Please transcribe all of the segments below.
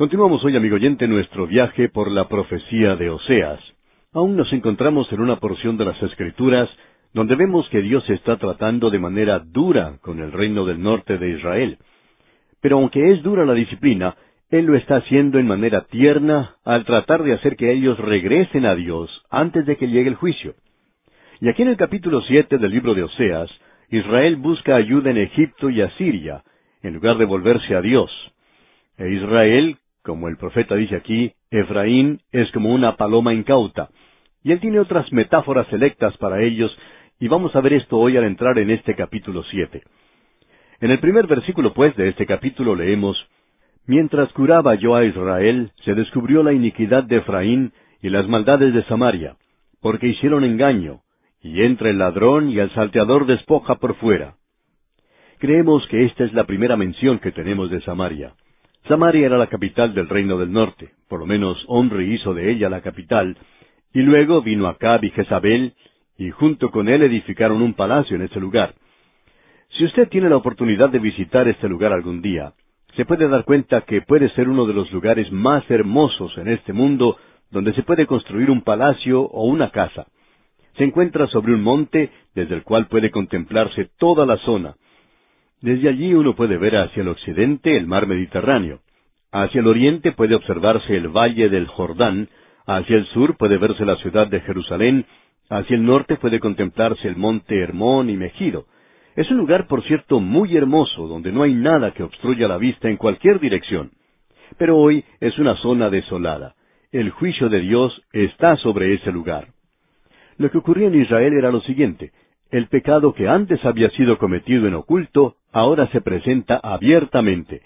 Continuamos hoy, amigo oyente, nuestro viaje por la profecía de Oseas. Aún nos encontramos en una porción de las Escrituras donde vemos que Dios está tratando de manera dura con el reino del norte de Israel. Pero aunque es dura la disciplina, Él lo está haciendo en manera tierna al tratar de hacer que ellos regresen a Dios antes de que llegue el juicio. Y aquí en el capítulo siete del libro de Oseas, Israel busca ayuda en Egipto y Asiria, en lugar de volverse a Dios. E Israel, como el profeta dice aquí, Efraín es como una paloma incauta. Y él tiene otras metáforas selectas para ellos, y vamos a ver esto hoy al entrar en este capítulo siete. En el primer versículo, pues, de este capítulo leemos, Mientras curaba yo a Israel, se descubrió la iniquidad de Efraín y las maldades de Samaria, porque hicieron engaño, y entra el ladrón y el salteador despoja por fuera. Creemos que esta es la primera mención que tenemos de Samaria. Samaria era la capital del reino del norte, por lo menos Omri hizo de ella la capital, y luego vino Acab y Jezabel, y junto con él edificaron un palacio en ese lugar. Si usted tiene la oportunidad de visitar este lugar algún día, se puede dar cuenta que puede ser uno de los lugares más hermosos en este mundo donde se puede construir un palacio o una casa. Se encuentra sobre un monte desde el cual puede contemplarse toda la zona. Desde allí uno puede ver hacia el occidente el mar Mediterráneo. Hacia el oriente puede observarse el valle del Jordán, hacia el sur puede verse la ciudad de Jerusalén, hacia el norte puede contemplarse el monte Hermón y Megido. Es un lugar, por cierto, muy hermoso, donde no hay nada que obstruya la vista en cualquier dirección. Pero hoy es una zona desolada. El juicio de Dios está sobre ese lugar. Lo que ocurría en Israel era lo siguiente. El pecado que antes había sido cometido en oculto, ahora se presenta abiertamente.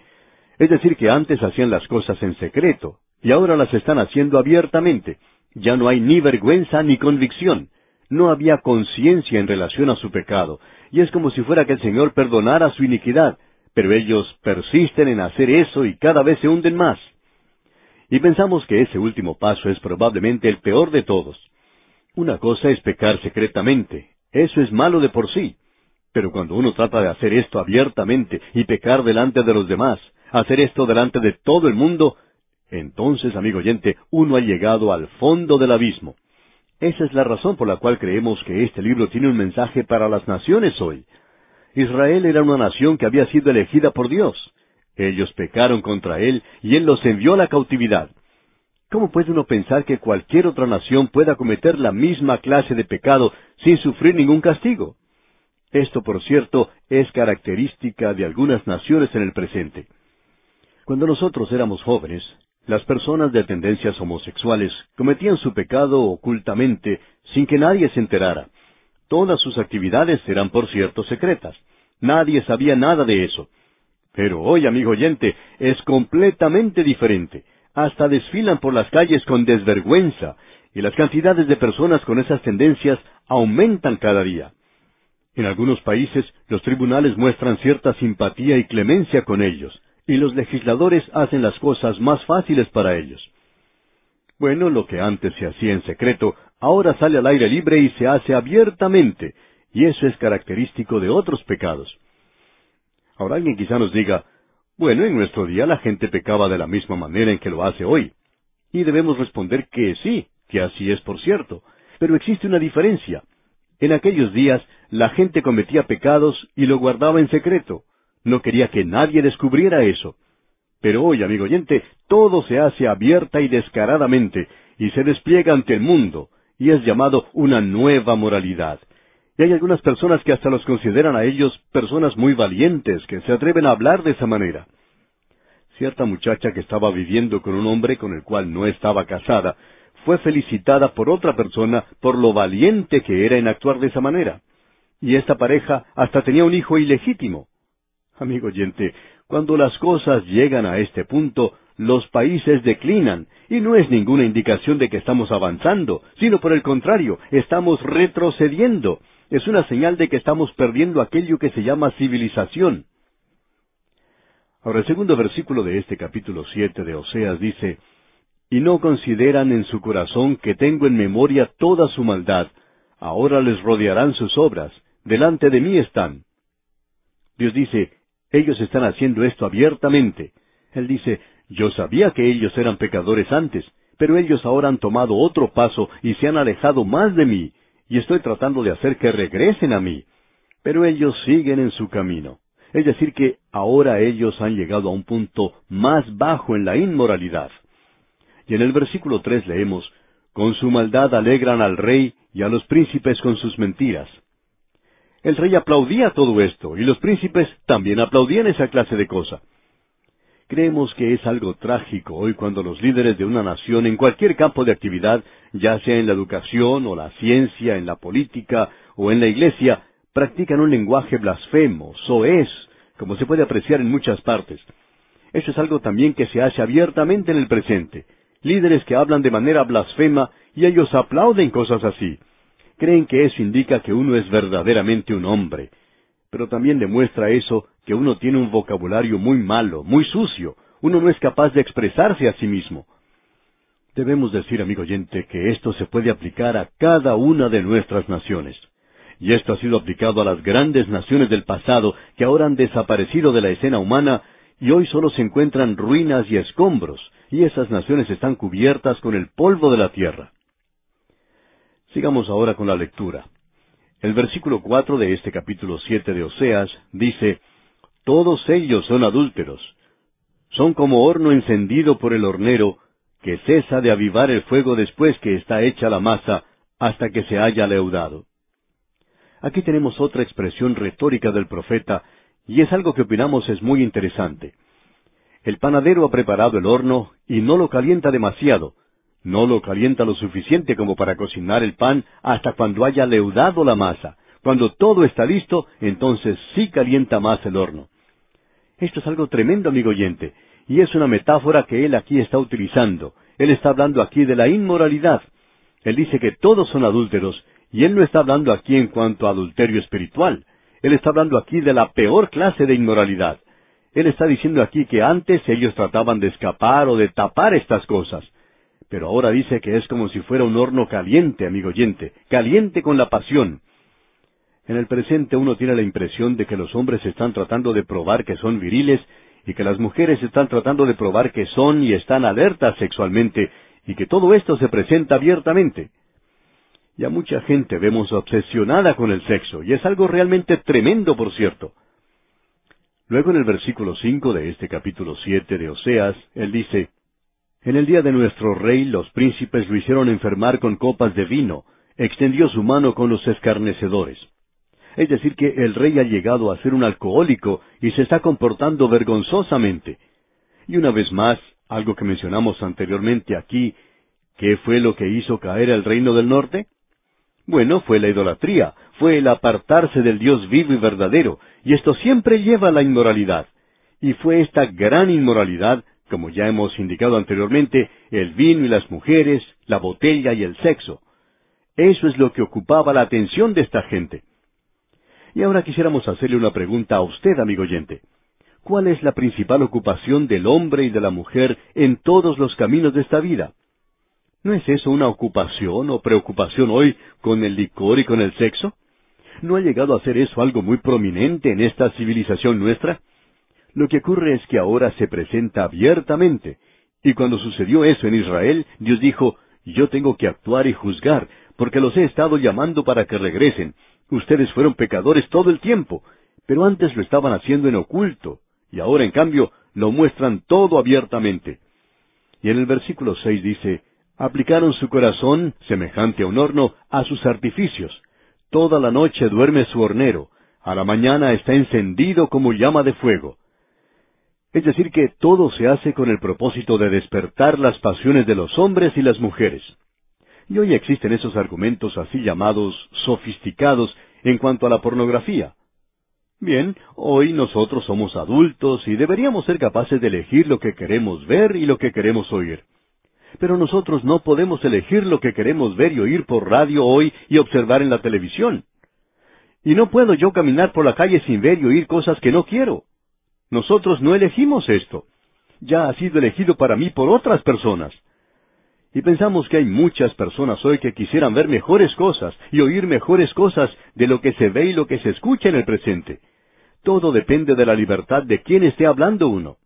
Es decir, que antes hacían las cosas en secreto, y ahora las están haciendo abiertamente. Ya no hay ni vergüenza ni convicción. No había conciencia en relación a su pecado, y es como si fuera que el Señor perdonara su iniquidad, pero ellos persisten en hacer eso y cada vez se hunden más. Y pensamos que ese último paso es probablemente el peor de todos. Una cosa es pecar secretamente, eso es malo de por sí, pero cuando uno trata de hacer esto abiertamente y pecar delante de los demás, hacer esto delante de todo el mundo, entonces, amigo oyente, uno ha llegado al fondo del abismo. Esa es la razón por la cual creemos que este libro tiene un mensaje para las naciones hoy. Israel era una nación que había sido elegida por Dios. Ellos pecaron contra Él y Él los envió a la cautividad. ¿Cómo puede uno pensar que cualquier otra nación pueda cometer la misma clase de pecado sin sufrir ningún castigo? Esto, por cierto, es característica de algunas naciones en el presente. Cuando nosotros éramos jóvenes, las personas de tendencias homosexuales cometían su pecado ocultamente sin que nadie se enterara. Todas sus actividades eran, por cierto, secretas. Nadie sabía nada de eso. Pero hoy, amigo oyente, es completamente diferente. Hasta desfilan por las calles con desvergüenza, y las cantidades de personas con esas tendencias aumentan cada día. En algunos países los tribunales muestran cierta simpatía y clemencia con ellos, y los legisladores hacen las cosas más fáciles para ellos. Bueno, lo que antes se hacía en secreto, ahora sale al aire libre y se hace abiertamente, y eso es característico de otros pecados. Ahora alguien quizá nos diga, bueno, en nuestro día la gente pecaba de la misma manera en que lo hace hoy. Y debemos responder que sí, que así es por cierto. Pero existe una diferencia. En aquellos días la gente cometía pecados y lo guardaba en secreto. No quería que nadie descubriera eso. Pero hoy, amigo oyente, todo se hace abierta y descaradamente, y se despliega ante el mundo, y es llamado una nueva moralidad. Y hay algunas personas que hasta los consideran a ellos personas muy valientes, que se atreven a hablar de esa manera. Cierta muchacha que estaba viviendo con un hombre con el cual no estaba casada, fue felicitada por otra persona por lo valiente que era en actuar de esa manera. Y esta pareja hasta tenía un hijo ilegítimo. Amigo oyente, cuando las cosas llegan a este punto, los países declinan, y no es ninguna indicación de que estamos avanzando, sino por el contrario, estamos retrocediendo. Es una señal de que estamos perdiendo aquello que se llama civilización. Ahora el segundo versículo de este capítulo siete de Oseas dice, Y no consideran en su corazón que tengo en memoria toda su maldad, ahora les rodearán sus obras, delante de mí están. Dios dice, ellos están haciendo esto abiertamente. Él dice, Yo sabía que ellos eran pecadores antes, pero ellos ahora han tomado otro paso y se han alejado más de mí, y estoy tratando de hacer que regresen a mí. Pero ellos siguen en su camino. Es decir, que ahora ellos han llegado a un punto más bajo en la inmoralidad. Y en el versículo tres leemos, Con su maldad alegran al rey y a los príncipes con sus mentiras. El rey aplaudía todo esto, y los príncipes también aplaudían esa clase de cosa. Creemos que es algo trágico hoy cuando los líderes de una nación en cualquier campo de actividad, ya sea en la educación o la ciencia, en la política o en la iglesia, practican un lenguaje blasfemo, soez, como se puede apreciar en muchas partes. Eso es algo también que se hace abiertamente en el presente. Líderes que hablan de manera blasfema y ellos aplauden cosas así. Creen que eso indica que uno es verdaderamente un hombre. Pero también demuestra eso que uno tiene un vocabulario muy malo, muy sucio. Uno no es capaz de expresarse a sí mismo. Debemos decir, amigo oyente, que esto se puede aplicar a cada una de nuestras naciones. Y esto ha sido aplicado a las grandes naciones del pasado que ahora han desaparecido de la escena humana y hoy solo se encuentran ruinas y escombros, y esas naciones están cubiertas con el polvo de la tierra. Sigamos ahora con la lectura. El versículo cuatro de este capítulo siete de Oseas dice Todos ellos son adúlteros. Son como horno encendido por el hornero, que cesa de avivar el fuego después que está hecha la masa, hasta que se haya leudado. Aquí tenemos otra expresión retórica del profeta, y es algo que opinamos es muy interesante. El panadero ha preparado el horno y no lo calienta demasiado, no lo calienta lo suficiente como para cocinar el pan hasta cuando haya leudado la masa. Cuando todo está listo, entonces sí calienta más el horno. Esto es algo tremendo, amigo oyente, y es una metáfora que él aquí está utilizando. Él está hablando aquí de la inmoralidad. Él dice que todos son adúlteros, y él no está hablando aquí en cuanto a adulterio espiritual. Él está hablando aquí de la peor clase de inmoralidad. Él está diciendo aquí que antes ellos trataban de escapar o de tapar estas cosas. Pero ahora dice que es como si fuera un horno caliente, amigo oyente, caliente con la pasión. En el presente uno tiene la impresión de que los hombres están tratando de probar que son viriles y que las mujeres están tratando de probar que son y están alertas sexualmente y que todo esto se presenta abiertamente. Y a mucha gente vemos obsesionada con el sexo, y es algo realmente tremendo, por cierto. Luego en el versículo cinco de este capítulo siete de Oseas, él dice, en el día de nuestro rey los príncipes lo hicieron enfermar con copas de vino, extendió su mano con los escarnecedores. Es decir, que el rey ha llegado a ser un alcohólico y se está comportando vergonzosamente. Y una vez más, algo que mencionamos anteriormente aquí, ¿qué fue lo que hizo caer el reino del norte? Bueno, fue la idolatría, fue el apartarse del Dios vivo y verdadero, y esto siempre lleva a la inmoralidad. Y fue esta gran inmoralidad como ya hemos indicado anteriormente, el vino y las mujeres, la botella y el sexo. Eso es lo que ocupaba la atención de esta gente. Y ahora quisiéramos hacerle una pregunta a usted, amigo oyente. ¿Cuál es la principal ocupación del hombre y de la mujer en todos los caminos de esta vida? ¿No es eso una ocupación o preocupación hoy con el licor y con el sexo? ¿No ha llegado a ser eso algo muy prominente en esta civilización nuestra? Lo que ocurre es que ahora se presenta abiertamente. Y cuando sucedió eso en Israel, Dios dijo, yo tengo que actuar y juzgar, porque los he estado llamando para que regresen. Ustedes fueron pecadores todo el tiempo, pero antes lo estaban haciendo en oculto, y ahora en cambio lo muestran todo abiertamente. Y en el versículo seis dice, aplicaron su corazón, semejante a un horno, a sus artificios. Toda la noche duerme su hornero, a la mañana está encendido como llama de fuego. Es decir, que todo se hace con el propósito de despertar las pasiones de los hombres y las mujeres. Y hoy existen esos argumentos así llamados sofisticados en cuanto a la pornografía. Bien, hoy nosotros somos adultos y deberíamos ser capaces de elegir lo que queremos ver y lo que queremos oír. Pero nosotros no podemos elegir lo que queremos ver y oír por radio hoy y observar en la televisión. Y no puedo yo caminar por la calle sin ver y oír cosas que no quiero. Nosotros no elegimos esto. Ya ha sido elegido para mí por otras personas. Y pensamos que hay muchas personas hoy que quisieran ver mejores cosas y oír mejores cosas de lo que se ve y lo que se escucha en el presente. Todo depende de la libertad de quien esté hablando uno.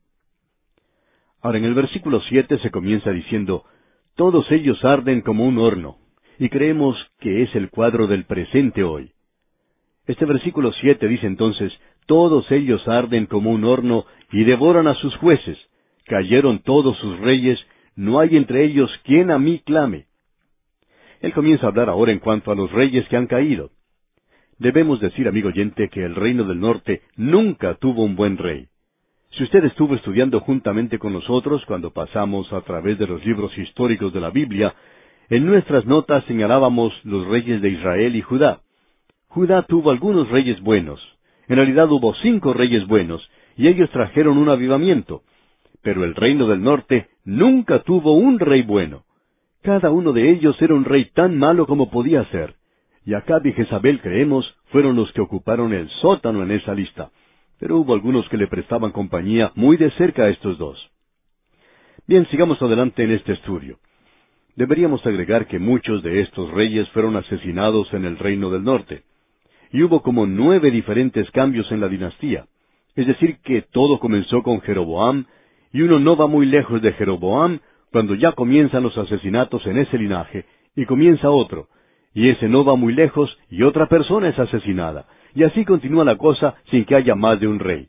Ahora en el versículo siete se comienza diciendo, Todos ellos arden como un horno, y creemos que es el cuadro del presente hoy. Este versículo siete dice entonces, Todos ellos arden como un horno y devoran a sus jueces. Cayeron todos sus reyes, no hay entre ellos quien a mí clame. Él comienza a hablar ahora en cuanto a los reyes que han caído. Debemos decir, amigo oyente, que el reino del norte nunca tuvo un buen rey. Si usted estuvo estudiando juntamente con nosotros cuando pasamos a través de los libros históricos de la Biblia, en nuestras notas señalábamos los reyes de Israel y Judá. Judá tuvo algunos reyes buenos. En realidad hubo cinco reyes buenos, y ellos trajeron un avivamiento. Pero el reino del norte nunca tuvo un rey bueno. Cada uno de ellos era un rey tan malo como podía ser. Y Acab y Jezabel, creemos, fueron los que ocuparon el sótano en esa lista. Pero hubo algunos que le prestaban compañía muy de cerca a estos dos. Bien, sigamos adelante en este estudio. Deberíamos agregar que muchos de estos reyes fueron asesinados en el reino del norte. Y hubo como nueve diferentes cambios en la dinastía. Es decir, que todo comenzó con Jeroboam, y uno no va muy lejos de Jeroboam cuando ya comienzan los asesinatos en ese linaje, y comienza otro, y ese no va muy lejos y otra persona es asesinada, y así continúa la cosa sin que haya más de un rey.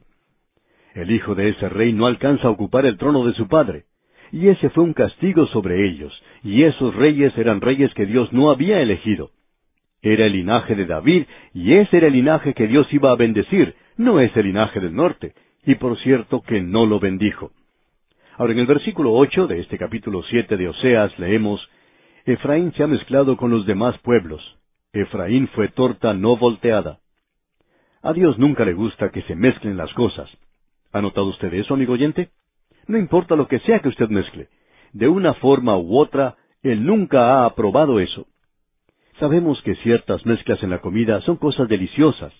El hijo de ese rey no alcanza a ocupar el trono de su padre, y ese fue un castigo sobre ellos, y esos reyes eran reyes que Dios no había elegido. Era el linaje de David, y ese era el linaje que Dios iba a bendecir, no es el linaje del norte, y por cierto que no lo bendijo. Ahora en el versículo ocho de este capítulo siete de Oseas leemos Efraín se ha mezclado con los demás pueblos. Efraín fue torta no volteada. A Dios nunca le gusta que se mezclen las cosas. ¿Ha notado usted eso, amigo oyente? No importa lo que sea que usted mezcle. De una forma u otra, Él nunca ha aprobado eso. Sabemos que ciertas mezclas en la comida son cosas deliciosas,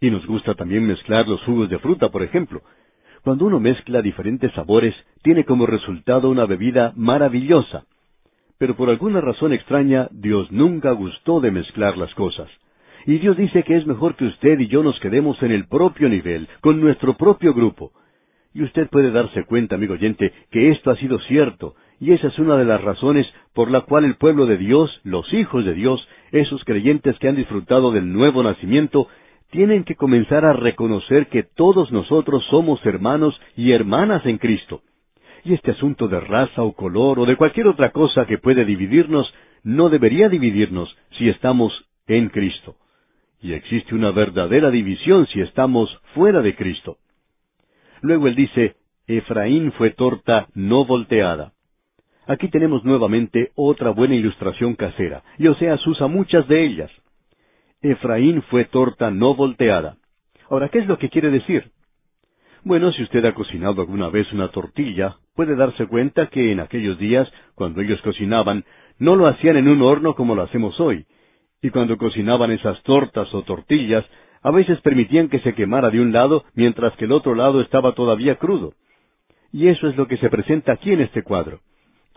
y nos gusta también mezclar los jugos de fruta, por ejemplo. Cuando uno mezcla diferentes sabores, tiene como resultado una bebida maravillosa pero por alguna razón extraña Dios nunca gustó de mezclar las cosas. Y Dios dice que es mejor que usted y yo nos quedemos en el propio nivel, con nuestro propio grupo. Y usted puede darse cuenta, amigo oyente, que esto ha sido cierto, y esa es una de las razones por la cual el pueblo de Dios, los hijos de Dios, esos creyentes que han disfrutado del nuevo nacimiento, tienen que comenzar a reconocer que todos nosotros somos hermanos y hermanas en Cristo. Y este asunto de raza o color o de cualquier otra cosa que puede dividirnos no debería dividirnos si estamos en Cristo. Y existe una verdadera división si estamos fuera de Cristo. Luego él dice, Efraín fue torta no volteada. Aquí tenemos nuevamente otra buena ilustración casera, y Oseas usa muchas de ellas. Efraín fue torta no volteada. Ahora, ¿qué es lo que quiere decir? Bueno, si usted ha cocinado alguna vez una tortilla, puede darse cuenta que en aquellos días, cuando ellos cocinaban, no lo hacían en un horno como lo hacemos hoy. Y cuando cocinaban esas tortas o tortillas, a veces permitían que se quemara de un lado mientras que el otro lado estaba todavía crudo. Y eso es lo que se presenta aquí en este cuadro.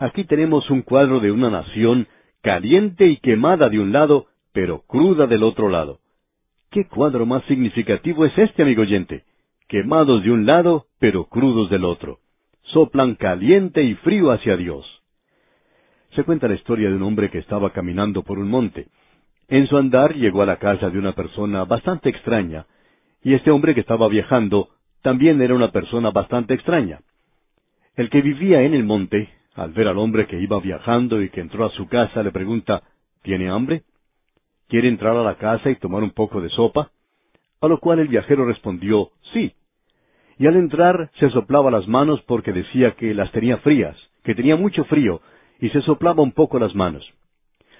Aquí tenemos un cuadro de una nación caliente y quemada de un lado, pero cruda del otro lado. ¿Qué cuadro más significativo es este, amigo oyente? quemados de un lado, pero crudos del otro. Soplan caliente y frío hacia Dios. Se cuenta la historia de un hombre que estaba caminando por un monte. En su andar llegó a la casa de una persona bastante extraña, y este hombre que estaba viajando también era una persona bastante extraña. El que vivía en el monte, al ver al hombre que iba viajando y que entró a su casa, le pregunta, ¿Tiene hambre? ¿Quiere entrar a la casa y tomar un poco de sopa? A lo cual el viajero respondió, sí y al entrar se soplaba las manos porque decía que las tenía frías, que tenía mucho frío, y se soplaba un poco las manos.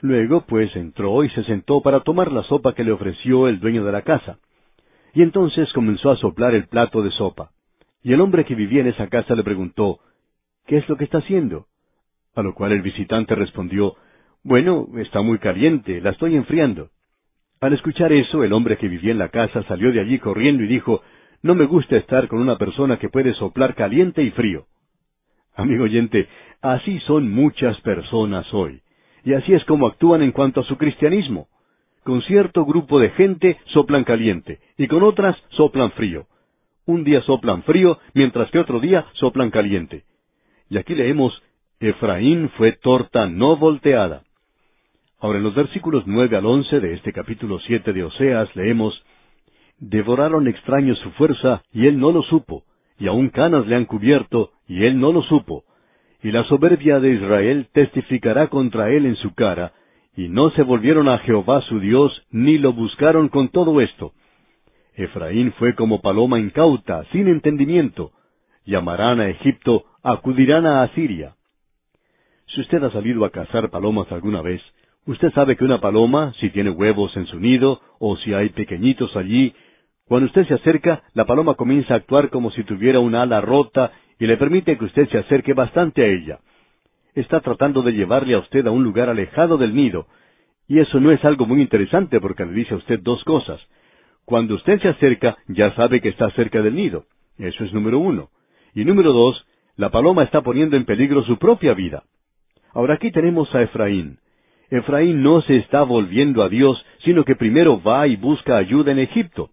Luego, pues, entró y se sentó para tomar la sopa que le ofreció el dueño de la casa. Y entonces comenzó a soplar el plato de sopa. Y el hombre que vivía en esa casa le preguntó, ¿Qué es lo que está haciendo? A lo cual el visitante respondió, Bueno, está muy caliente, la estoy enfriando. Al escuchar eso, el hombre que vivía en la casa salió de allí corriendo y dijo, no me gusta estar con una persona que puede soplar caliente y frío. Amigo oyente, así son muchas personas hoy. Y así es como actúan en cuanto a su cristianismo. Con cierto grupo de gente soplan caliente y con otras soplan frío. Un día soplan frío mientras que otro día soplan caliente. Y aquí leemos, Efraín fue torta no volteada. Ahora en los versículos nueve al once de este capítulo siete de Oseas leemos, Devoraron extraños su fuerza, y él no lo supo, y aun canas le han cubierto, y él no lo supo. Y la soberbia de Israel testificará contra él en su cara, y no se volvieron a Jehová su Dios, ni lo buscaron con todo esto. Efraín fue como paloma incauta, sin entendimiento. Llamarán a Egipto, acudirán a Asiria. Si usted ha salido a cazar palomas alguna vez, usted sabe que una paloma, si tiene huevos en su nido, o si hay pequeñitos allí, cuando usted se acerca, la paloma comienza a actuar como si tuviera una ala rota y le permite que usted se acerque bastante a ella. Está tratando de llevarle a usted a un lugar alejado del nido, y eso no es algo muy interesante porque le dice a usted dos cosas. Cuando usted se acerca, ya sabe que está cerca del nido. Eso es número uno. Y número dos, la paloma está poniendo en peligro su propia vida. Ahora aquí tenemos a Efraín. Efraín no se está volviendo a Dios, sino que primero va y busca ayuda en Egipto.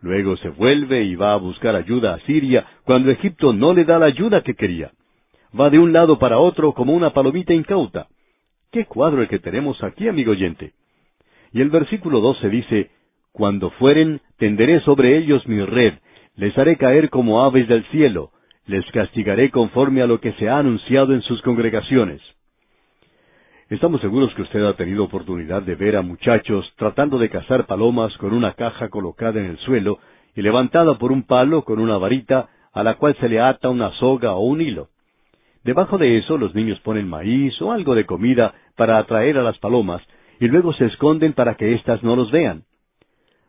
Luego se vuelve y va a buscar ayuda a Siria cuando Egipto no le da la ayuda que quería. Va de un lado para otro como una palomita incauta. ¿Qué cuadro el que tenemos aquí, amigo oyente? Y el versículo 12 dice, Cuando fueren, tenderé sobre ellos mi red, les haré caer como aves del cielo, les castigaré conforme a lo que se ha anunciado en sus congregaciones. Estamos seguros que usted ha tenido oportunidad de ver a muchachos tratando de cazar palomas con una caja colocada en el suelo y levantada por un palo con una varita a la cual se le ata una soga o un hilo. Debajo de eso los niños ponen maíz o algo de comida para atraer a las palomas y luego se esconden para que éstas no los vean.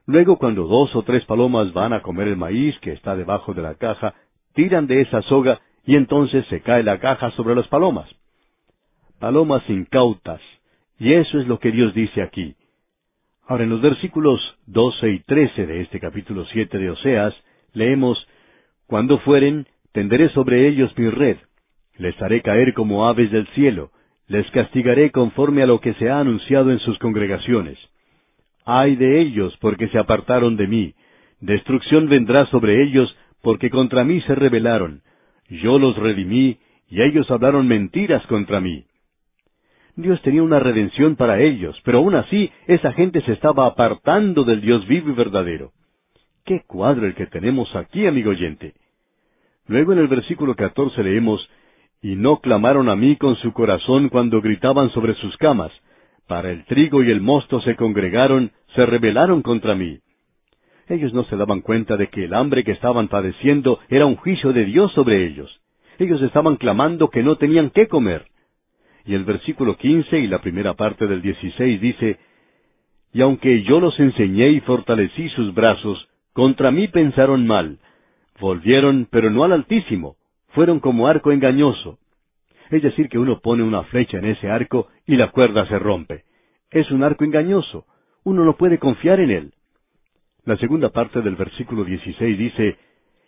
Luego cuando dos o tres palomas van a comer el maíz que está debajo de la caja, tiran de esa soga y entonces se cae la caja sobre las palomas palomas incautas. Y eso es lo que Dios dice aquí. Ahora, en los versículos doce y trece de este capítulo siete de Oseas, leemos, Cuando fueren, tenderé sobre ellos mi red, les haré caer como aves del cielo, les castigaré conforme a lo que se ha anunciado en sus congregaciones. Ay de ellos, porque se apartaron de mí, destrucción vendrá sobre ellos, porque contra mí se rebelaron. Yo los redimí, y ellos hablaron mentiras contra mí. Dios tenía una redención para ellos, pero aún así esa gente se estaba apartando del Dios vivo y verdadero. Qué cuadro el que tenemos aquí, amigo oyente. Luego en el versículo catorce leemos, Y no clamaron a mí con su corazón cuando gritaban sobre sus camas. Para el trigo y el mosto se congregaron, se rebelaron contra mí. Ellos no se daban cuenta de que el hambre que estaban padeciendo era un juicio de Dios sobre ellos. Ellos estaban clamando que no tenían qué comer. Y el versículo quince y la primera parte del dieciséis dice, Y aunque yo los enseñé y fortalecí sus brazos, contra mí pensaron mal. Volvieron, pero no al Altísimo. Fueron como arco engañoso. Es decir, que uno pone una flecha en ese arco y la cuerda se rompe. Es un arco engañoso. Uno no puede confiar en él. La segunda parte del versículo dieciséis dice,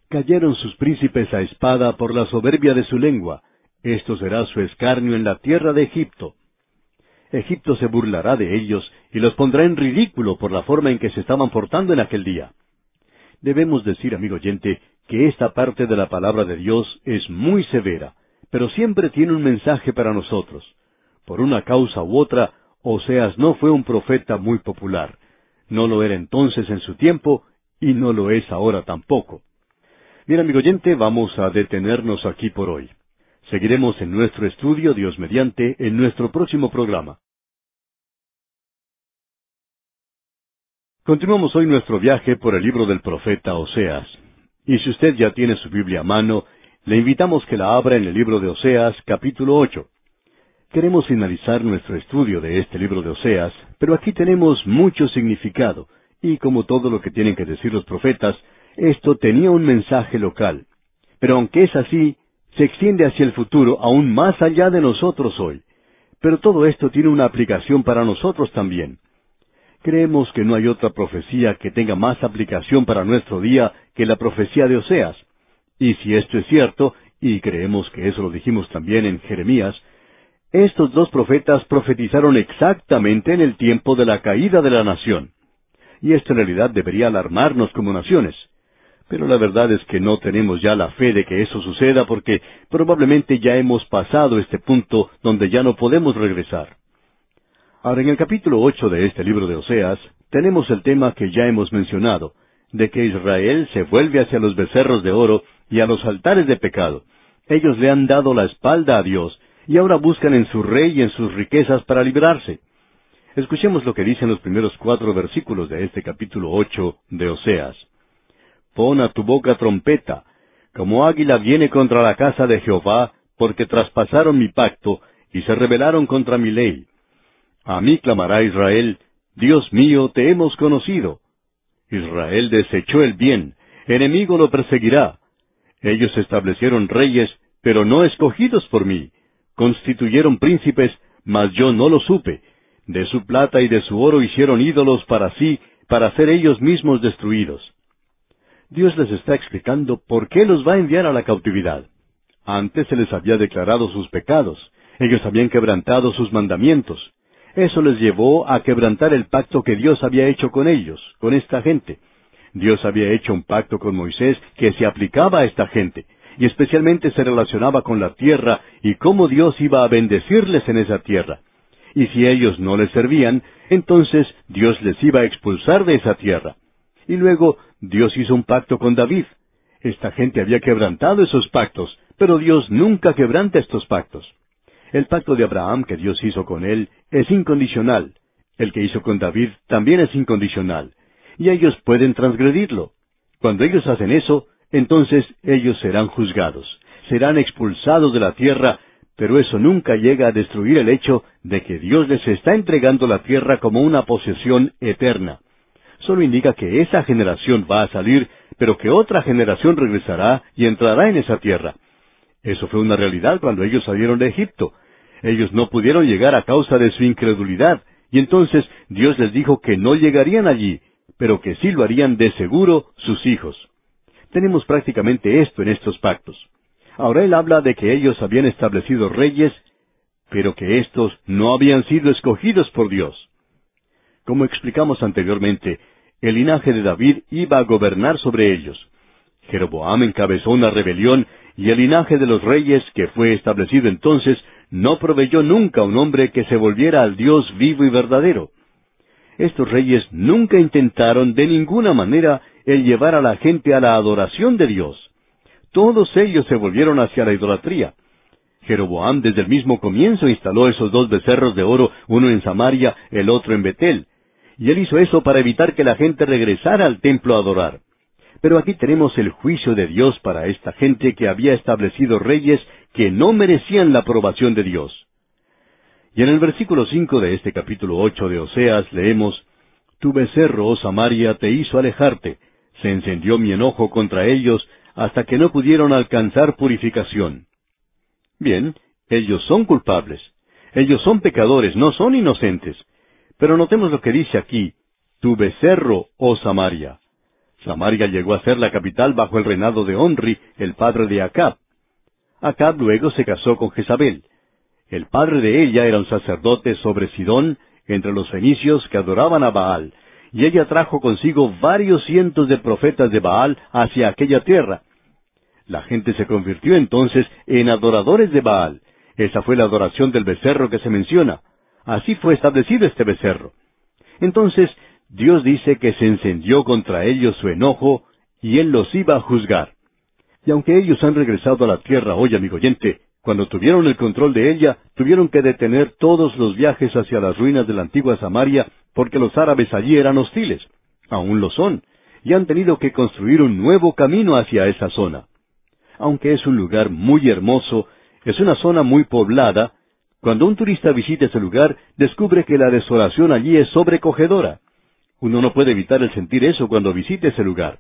Cayeron sus príncipes a espada por la soberbia de su lengua, esto será su escarnio en la tierra de Egipto. Egipto se burlará de ellos y los pondrá en ridículo por la forma en que se estaban portando en aquel día. Debemos decir, amigo oyente, que esta parte de la palabra de Dios es muy severa, pero siempre tiene un mensaje para nosotros. Por una causa u otra, Oseas no fue un profeta muy popular. No lo era entonces en su tiempo y no lo es ahora tampoco. Bien, amigo oyente, vamos a detenernos aquí por hoy. Seguiremos en nuestro estudio, Dios mediante, en nuestro próximo programa. Continuamos hoy nuestro viaje por el libro del profeta Oseas. Y si usted ya tiene su Biblia a mano, le invitamos que la abra en el libro de Oseas, capítulo ocho. Queremos finalizar nuestro estudio de este libro de Oseas, pero aquí tenemos mucho significado, y como todo lo que tienen que decir los profetas, esto tenía un mensaje local. Pero aunque es así, se extiende hacia el futuro aún más allá de nosotros hoy. Pero todo esto tiene una aplicación para nosotros también. Creemos que no hay otra profecía que tenga más aplicación para nuestro día que la profecía de Oseas. Y si esto es cierto, y creemos que eso lo dijimos también en Jeremías, estos dos profetas profetizaron exactamente en el tiempo de la caída de la nación. Y esto en realidad debería alarmarnos como naciones Pero la verdad es que no tenemos ya la fe de que eso suceda porque probablemente ya hemos pasado este punto donde ya no podemos regresar. Ahora, en el capítulo ocho de este libro de Oseas, tenemos el tema que ya hemos mencionado, de que Israel se vuelve hacia los becerros de oro y a los altares de pecado. Ellos le han dado la espalda a Dios y ahora buscan en su rey y en sus riquezas para librarse. Escuchemos lo que dicen los primeros cuatro versículos de este capítulo ocho de Oseas. Pon a tu boca trompeta, como águila viene contra la casa de Jehová, porque traspasaron mi pacto y se rebelaron contra mi ley. A mí clamará Israel, Dios mío, te hemos conocido. Israel desechó el bien, enemigo lo perseguirá. Ellos establecieron reyes, pero no escogidos por mí. Constituyeron príncipes, mas yo no lo supe. De su plata y de su oro hicieron ídolos para sí, para ser ellos mismos destruidos. Dios les está explicando por qué los va a enviar a la cautividad. Antes se les había declarado sus pecados. Ellos habían quebrantado sus mandamientos. Eso les llevó a quebrantar el pacto que Dios había hecho con ellos, con esta gente. Dios había hecho un pacto con Moisés que se aplicaba a esta gente, y especialmente se relacionaba con la tierra y cómo Dios iba a bendecirles en esa tierra. Y si ellos no les servían, entonces Dios les iba a expulsar de esa tierra. Y luego Dios hizo un pacto con David. Esta gente había quebrantado esos pactos, pero Dios nunca quebranta estos pactos. El pacto de Abraham que Dios hizo con él es incondicional. El que hizo con David también es incondicional. Y ellos pueden transgredirlo. Cuando ellos hacen eso, entonces ellos serán juzgados, serán expulsados de la tierra, pero eso nunca llega a destruir el hecho de que Dios les está entregando la tierra como una posesión eterna. Solo indica que esa generación va a salir, pero que otra generación regresará y entrará en esa tierra. Eso fue una realidad cuando ellos salieron de Egipto. Ellos no pudieron llegar a causa de su incredulidad, y entonces Dios les dijo que no llegarían allí, pero que sí lo harían de seguro sus hijos. Tenemos prácticamente esto en estos pactos. Ahora él habla de que ellos habían establecido reyes, pero que éstos no habían sido escogidos por Dios. Como explicamos anteriormente, el linaje de David iba a gobernar sobre ellos. Jeroboam encabezó una rebelión y el linaje de los reyes que fue establecido entonces no proveyó nunca un hombre que se volviera al Dios vivo y verdadero. Estos reyes nunca intentaron de ninguna manera el llevar a la gente a la adoración de Dios. Todos ellos se volvieron hacia la idolatría. Jeroboam desde el mismo comienzo instaló esos dos becerros de oro, uno en Samaria, el otro en Betel. Y él hizo eso para evitar que la gente regresara al templo a adorar. Pero aquí tenemos el juicio de Dios para esta gente que había establecido reyes que no merecían la aprobación de Dios. Y en el versículo cinco de este capítulo ocho de Oseas leemos Tu becerro, oh Samaria, te hizo alejarte, se encendió mi enojo contra ellos hasta que no pudieron alcanzar purificación. Bien, ellos son culpables. Ellos son pecadores, no son inocentes. Pero notemos lo que dice aquí, Tu becerro, oh Samaria. Samaria llegó a ser la capital bajo el reinado de Onri, el padre de Acab. Acab luego se casó con Jezabel. El padre de ella era un sacerdote sobre Sidón, entre los fenicios que adoraban a Baal, y ella trajo consigo varios cientos de profetas de Baal hacia aquella tierra. La gente se convirtió entonces en adoradores de Baal. Esa fue la adoración del becerro que se menciona. Así fue establecido este becerro. Entonces Dios dice que se encendió contra ellos su enojo y Él los iba a juzgar. Y aunque ellos han regresado a la tierra hoy, amigo oyente, cuando tuvieron el control de ella, tuvieron que detener todos los viajes hacia las ruinas de la antigua Samaria porque los árabes allí eran hostiles. Aún lo son, y han tenido que construir un nuevo camino hacia esa zona. Aunque es un lugar muy hermoso, es una zona muy poblada, cuando un turista visita ese lugar, descubre que la desolación allí es sobrecogedora. Uno no puede evitar el sentir eso cuando visite ese lugar.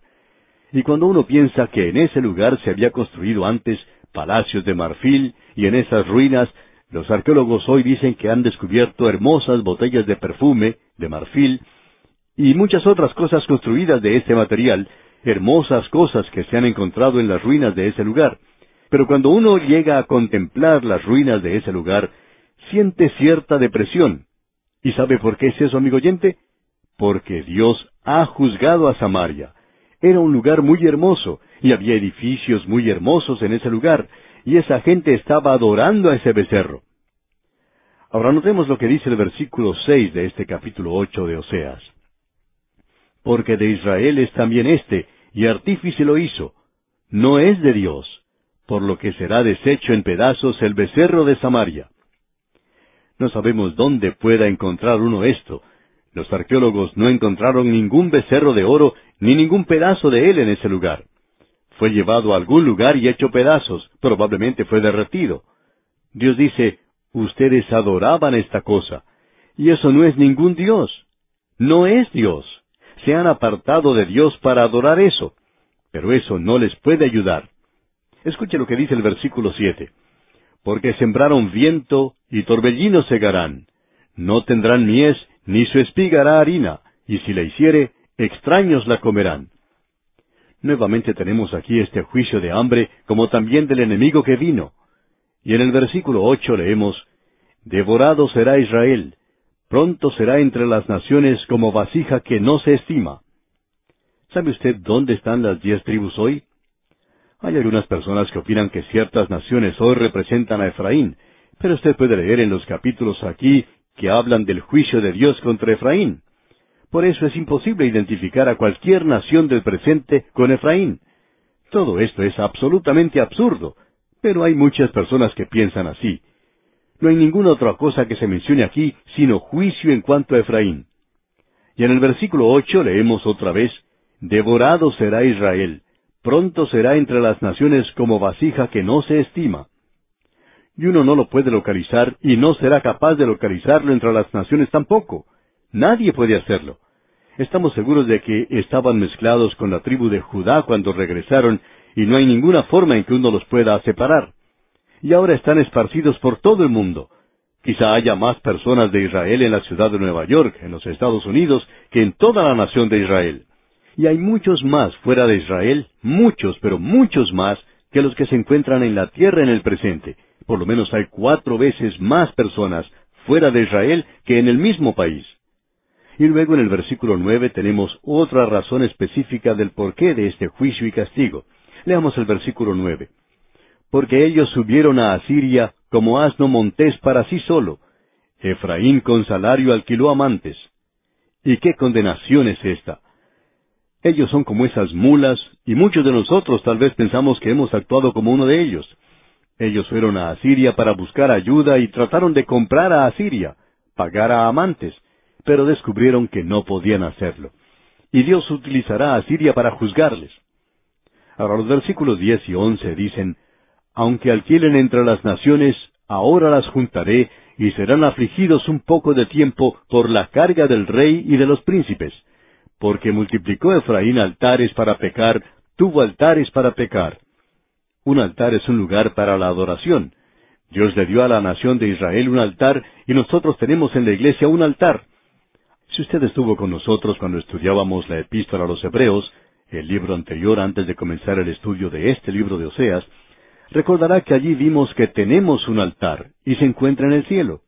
Y cuando uno piensa que en ese lugar se había construido antes palacios de marfil y en esas ruinas los arqueólogos hoy dicen que han descubierto hermosas botellas de perfume, de marfil, y muchas otras cosas construidas de este material, hermosas cosas que se han encontrado en las ruinas de ese lugar. Pero cuando uno llega a contemplar las ruinas de ese lugar, siente cierta depresión. ¿Y sabe por qué es eso, amigo oyente? porque Dios ha juzgado a Samaria. Era un lugar muy hermoso, y había edificios muy hermosos en ese lugar, y esa gente estaba adorando a ese becerro. Ahora notemos lo que dice el versículo seis de este capítulo ocho de Oseas. Porque de Israel es también este, y artífice lo hizo. No es de Dios, por lo que será deshecho en pedazos el becerro de Samaria. No sabemos dónde pueda encontrar uno esto. Los arqueólogos no encontraron ningún becerro de oro ni ningún pedazo de él en ese lugar. Fue llevado a algún lugar y hecho pedazos, probablemente fue derretido. Dios dice, ustedes adoraban esta cosa, y eso no es ningún Dios. No es Dios. Se han apartado de Dios para adorar eso, pero eso no les puede ayudar. Escuche lo que dice el versículo siete. Porque sembraron viento y torbellinos segarán. No tendrán mies, ni su espiga hará harina, y si la hiciere, extraños la comerán. Nuevamente tenemos aquí este juicio de hambre como también del enemigo que vino. Y en el versículo ocho leemos, Devorado será Israel, pronto será entre las naciones como vasija que no se estima. ¿Sabe usted dónde están las diez tribus hoy? Hay algunas personas que opinan que ciertas naciones hoy representan a Efraín, pero usted puede leer en los capítulos aquí que hablan del juicio de Dios contra Efraín. Por eso es imposible identificar a cualquier nación del presente con Efraín. Todo esto es absolutamente absurdo, pero hay muchas personas que piensan así. No hay ninguna otra cosa que se mencione aquí sino juicio en cuanto a Efraín. Y en el versículo ocho leemos otra vez, Devorado será Israel, pronto será entre las naciones como vasija que no se estima. Y uno no lo puede localizar y no será capaz de localizarlo entre las naciones tampoco. Nadie puede hacerlo. Estamos seguros de que estaban mezclados con la tribu de Judá cuando regresaron y no hay ninguna forma en que uno los pueda separar. Y ahora están esparcidos por todo el mundo. Quizá haya más personas de Israel en la ciudad de Nueva York, en los Estados Unidos, que en toda la nación de Israel. Y hay muchos más fuera de Israel, muchos, pero muchos más, que los que se encuentran en la tierra en el presente. Por lo menos hay cuatro veces más personas fuera de Israel que en el mismo país. Y luego en el versículo nueve tenemos otra razón específica del porqué de este juicio y castigo. Leamos el versículo nueve. Porque ellos subieron a Asiria como asno montés para sí solo. Efraín con salario alquiló amantes. ¿Y qué condenación es esta? Ellos son como esas mulas, y muchos de nosotros tal vez pensamos que hemos actuado como uno de ellos. Ellos fueron a Asiria para buscar ayuda y trataron de comprar a Asiria, pagar a amantes pero descubrieron que no podían hacerlo. Y Dios utilizará a Siria para juzgarles. Ahora los versículos diez y once dicen, Aunque alquilen entre las naciones, ahora las juntaré, y serán afligidos un poco de tiempo por la carga del rey y de los príncipes, porque multiplicó Efraín altares para pecar, tuvo altares para pecar. Un altar es un lugar para la adoración. Dios le dio a la nación de Israel un altar y nosotros tenemos en la iglesia un altar. Si usted estuvo con nosotros cuando estudiábamos la epístola a los Hebreos, el libro anterior antes de comenzar el estudio de este libro de Oseas, recordará que allí vimos que tenemos un altar y se encuentra en el cielo.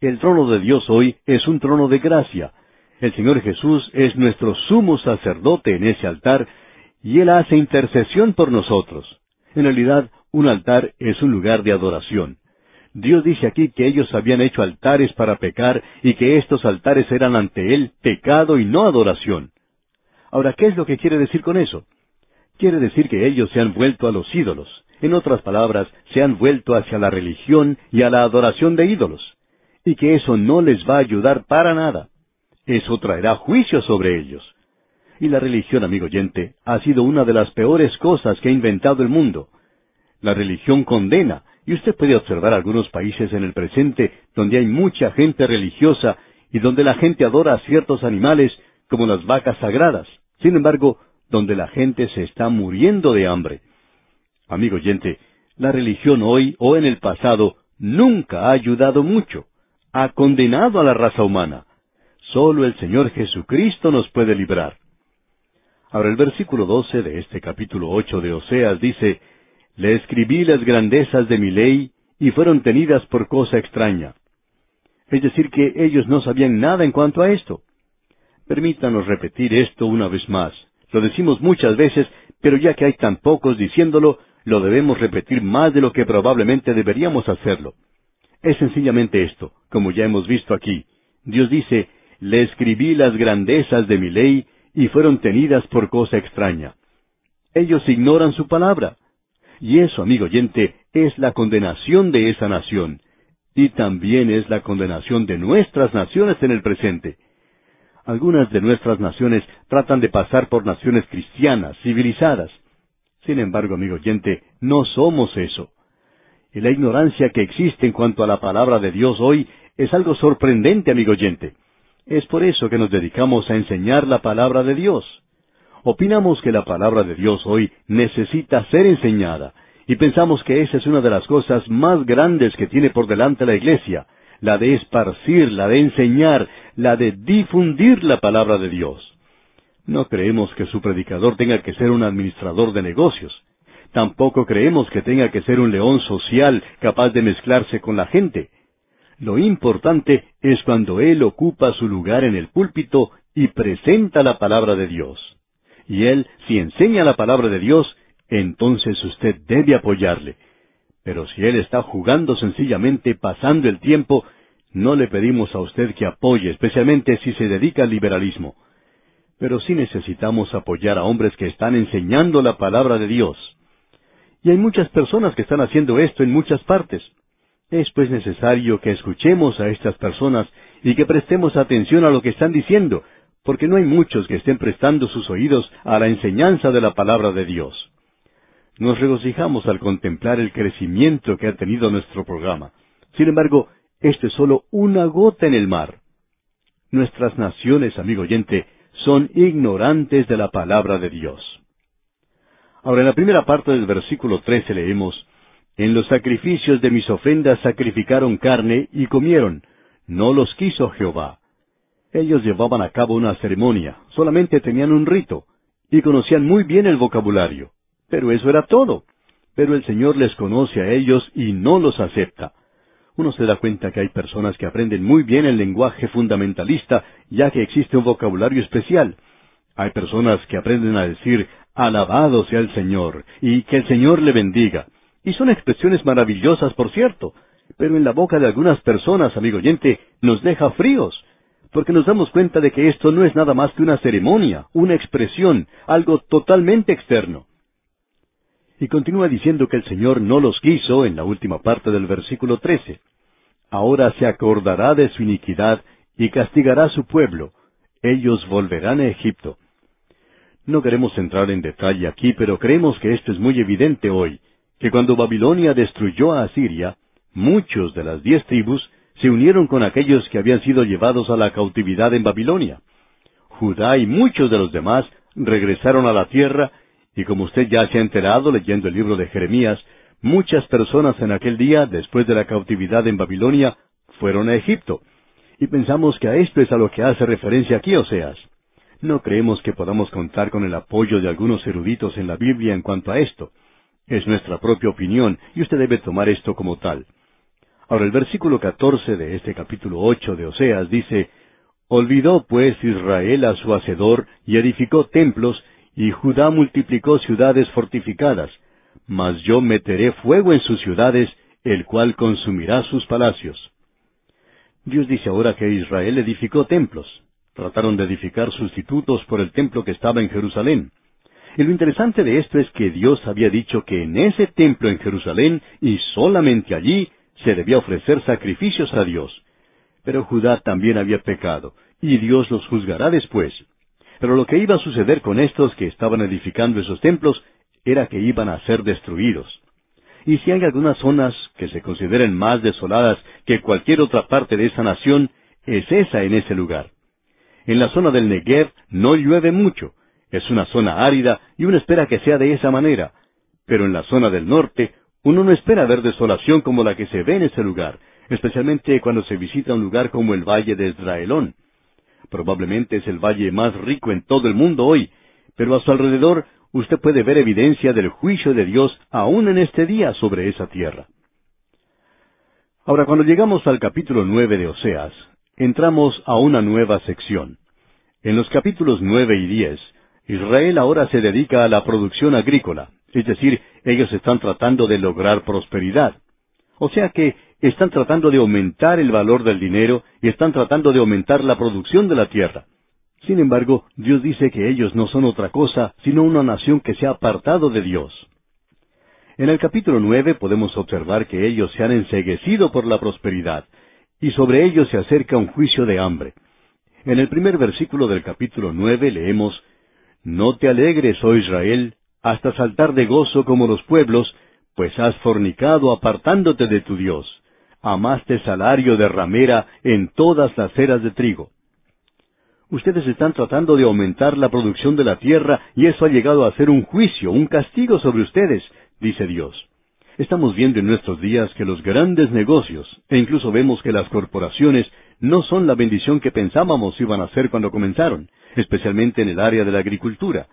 El trono de Dios hoy es un trono de gracia. El Señor Jesús es nuestro sumo sacerdote en ese altar y Él hace intercesión por nosotros. En realidad, un altar es un lugar de adoración. Dios dice aquí que ellos habían hecho altares para pecar y que estos altares eran ante Él pecado y no adoración. Ahora, ¿qué es lo que quiere decir con eso? Quiere decir que ellos se han vuelto a los ídolos. En otras palabras, se han vuelto hacia la religión y a la adoración de ídolos. Y que eso no les va a ayudar para nada. Eso traerá juicio sobre ellos. Y la religión, amigo oyente, ha sido una de las peores cosas que ha inventado el mundo. La religión condena, y usted puede observar algunos países en el presente donde hay mucha gente religiosa y donde la gente adora a ciertos animales como las vacas sagradas. Sin embargo, donde la gente se está muriendo de hambre. Amigo oyente, la religión hoy o en el pasado nunca ha ayudado mucho. Ha condenado a la raza humana. Solo el Señor Jesucristo nos puede librar. Ahora el versículo doce de este capítulo ocho de Oseas dice, le escribí las grandezas de mi ley y fueron tenidas por cosa extraña. Es decir, que ellos no sabían nada en cuanto a esto. Permítanos repetir esto una vez más. Lo decimos muchas veces, pero ya que hay tan pocos diciéndolo, lo debemos repetir más de lo que probablemente deberíamos hacerlo. Es sencillamente esto, como ya hemos visto aquí. Dios dice, le escribí las grandezas de mi ley y fueron tenidas por cosa extraña. Ellos ignoran su palabra. Y eso, amigo oyente, es la condenación de esa nación. Y también es la condenación de nuestras naciones en el presente. Algunas de nuestras naciones tratan de pasar por naciones cristianas, civilizadas. Sin embargo, amigo oyente, no somos eso. Y la ignorancia que existe en cuanto a la palabra de Dios hoy es algo sorprendente, amigo oyente. Es por eso que nos dedicamos a enseñar la palabra de Dios. Opinamos que la palabra de Dios hoy necesita ser enseñada, y pensamos que esa es una de las cosas más grandes que tiene por delante la Iglesia, la de esparcir, la de enseñar, la de difundir la palabra de Dios. No creemos que su predicador tenga que ser un administrador de negocios. Tampoco creemos que tenga que ser un león social capaz de mezclarse con la gente. Lo importante es cuando Él ocupa su lugar en el púlpito y presenta la palabra de Dios. Y Él, si enseña la palabra de Dios, entonces usted debe apoyarle. Pero si Él está jugando sencillamente, pasando el tiempo, no le pedimos a usted que apoye, especialmente si se dedica al liberalismo. Pero sí necesitamos apoyar a hombres que están enseñando la palabra de Dios. Y hay muchas personas que están haciendo esto en muchas partes. Es pues necesario que escuchemos a estas personas y que prestemos atención a lo que están diciendo, porque no hay muchos que estén prestando sus oídos a la enseñanza de la palabra de Dios. Nos regocijamos al contemplar el crecimiento que ha tenido nuestro programa. Sin embargo, esto es solo una gota en el mar. Nuestras naciones, amigo oyente, son ignorantes de la palabra de Dios. Ahora, en la primera parte del versículo 13 leemos, En los sacrificios de mis ofrendas sacrificaron carne y comieron, no los quiso Jehová. Ellos llevaban a cabo una ceremonia, solamente tenían un rito, y conocían muy bien el vocabulario. Pero eso era todo. Pero el Señor les conoce a ellos y no los acepta uno se da cuenta que hay personas que aprenden muy bien el lenguaje fundamentalista, ya que existe un vocabulario especial. Hay personas que aprenden a decir, alabado sea el Señor, y que el Señor le bendiga. Y son expresiones maravillosas, por cierto, pero en la boca de algunas personas, amigo oyente, nos deja fríos, porque nos damos cuenta de que esto no es nada más que una ceremonia, una expresión, algo totalmente externo. Y continúa diciendo que el Señor no los quiso en la última parte del versículo 13. Ahora se acordará de su iniquidad y castigará a su pueblo. Ellos volverán a Egipto. No queremos entrar en detalle aquí, pero creemos que esto es muy evidente hoy, que cuando Babilonia destruyó a Asiria, muchos de las diez tribus se unieron con aquellos que habían sido llevados a la cautividad en Babilonia. Judá y muchos de los demás regresaron a la tierra y como usted ya se ha enterado leyendo el libro de Jeremías, muchas personas en aquel día, después de la cautividad en Babilonia, fueron a Egipto. Y pensamos que a esto es a lo que hace referencia aquí Oseas. No creemos que podamos contar con el apoyo de algunos eruditos en la Biblia en cuanto a esto. Es nuestra propia opinión, y usted debe tomar esto como tal. Ahora el versículo catorce de este capítulo ocho de Oseas dice, Olvidó pues Israel a su hacedor y edificó templos y Judá multiplicó ciudades fortificadas, mas yo meteré fuego en sus ciudades, el cual consumirá sus palacios. Dios dice ahora que Israel edificó templos. Trataron de edificar sustitutos por el templo que estaba en Jerusalén. Y lo interesante de esto es que Dios había dicho que en ese templo en Jerusalén y solamente allí se debía ofrecer sacrificios a Dios. Pero Judá también había pecado, y Dios los juzgará después. Pero lo que iba a suceder con estos que estaban edificando esos templos era que iban a ser destruidos. Y si hay algunas zonas que se consideren más desoladas que cualquier otra parte de esa nación, es esa en ese lugar. En la zona del Negev no llueve mucho, es una zona árida y uno espera que sea de esa manera. Pero en la zona del norte, uno no espera ver desolación como la que se ve en ese lugar, especialmente cuando se visita un lugar como el Valle de Israelón. Probablemente es el valle más rico en todo el mundo hoy, pero a su alrededor usted puede ver evidencia del juicio de Dios aún en este día sobre esa tierra. Ahora, cuando llegamos al capítulo nueve de Oseas, entramos a una nueva sección. En los capítulos nueve y diez, Israel ahora se dedica a la producción agrícola, es decir, ellos están tratando de lograr prosperidad. O sea que están tratando de aumentar el valor del dinero y están tratando de aumentar la producción de la tierra. Sin embargo, Dios dice que ellos no son otra cosa sino una nación que se ha apartado de Dios. En el capítulo nueve podemos observar que ellos se han enseguecido por la prosperidad, y sobre ellos se acerca un juicio de hambre. En el primer versículo del capítulo nueve leemos No te alegres, oh Israel, hasta saltar de gozo como los pueblos, pues has fornicado apartándote de tu Dios. Amaste salario de ramera en todas las eras de trigo. Ustedes están tratando de aumentar la producción de la tierra y eso ha llegado a ser un juicio, un castigo sobre ustedes, dice Dios. Estamos viendo en nuestros días que los grandes negocios, e incluso vemos que las corporaciones, no son la bendición que pensábamos iban a ser cuando comenzaron, especialmente en el área de la agricultura,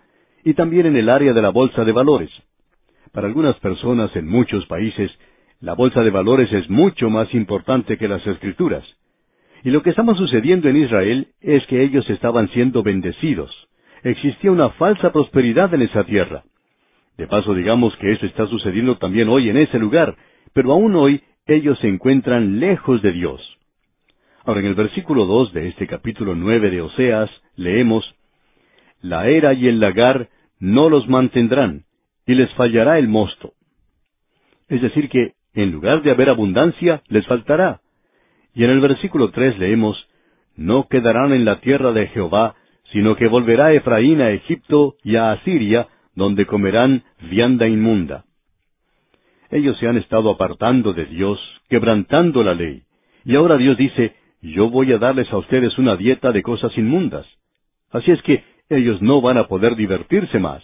y también en el área de la bolsa de valores. Para algunas personas en muchos países, la bolsa de valores es mucho más importante que las escrituras. Y lo que estaba sucediendo en Israel es que ellos estaban siendo bendecidos. Existía una falsa prosperidad en esa tierra. De paso, digamos que eso está sucediendo también hoy en ese lugar, pero aún hoy ellos se encuentran lejos de Dios. Ahora, en el versículo dos de este capítulo nueve de Oseas, leemos, La era y el lagar no los mantendrán, y les fallará el mosto. Es decir, que en lugar de haber abundancia, les faltará. Y en el versículo tres leemos, No quedarán en la tierra de Jehová, sino que volverá Efraín a Egipto y a Asiria, donde comerán vianda inmunda. Ellos se han estado apartando de Dios, quebrantando la ley. Y ahora Dios dice, yo voy a darles a ustedes una dieta de cosas inmundas. Así es que ellos no van a poder divertirse más.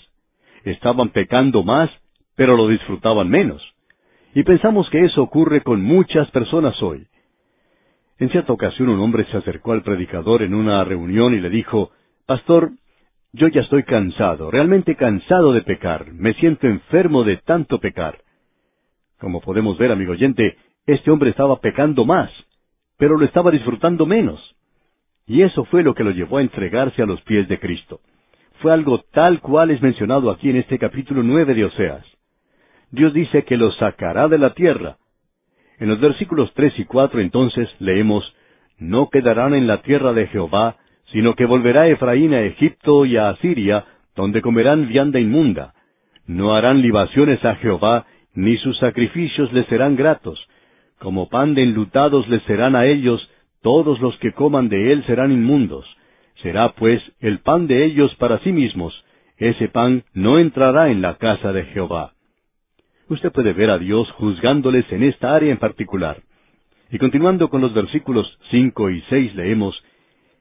Estaban pecando más, pero lo disfrutaban menos. Y pensamos que eso ocurre con muchas personas hoy. En cierta ocasión un hombre se acercó al predicador en una reunión y le dijo, Pastor, yo ya estoy cansado, realmente cansado de pecar, me siento enfermo de tanto pecar. Como podemos ver, amigo oyente, este hombre estaba pecando más, pero lo estaba disfrutando menos. Y eso fue lo que lo llevó a entregarse a los pies de Cristo. Fue algo tal cual es mencionado aquí en este capítulo nueve de Oseas. Dios dice que lo sacará de la tierra, en los versículos tres y cuatro entonces leemos, No quedarán en la tierra de Jehová, sino que volverá Efraín a Egipto y a Asiria, donde comerán vianda inmunda. No harán libaciones a Jehová, ni sus sacrificios les serán gratos. Como pan de enlutados les serán a ellos, todos los que coman de él serán inmundos. Será pues el pan de ellos para sí mismos, ese pan no entrará en la casa de Jehová usted puede ver a Dios juzgándoles en esta área en particular. Y continuando con los versículos cinco y seis leemos,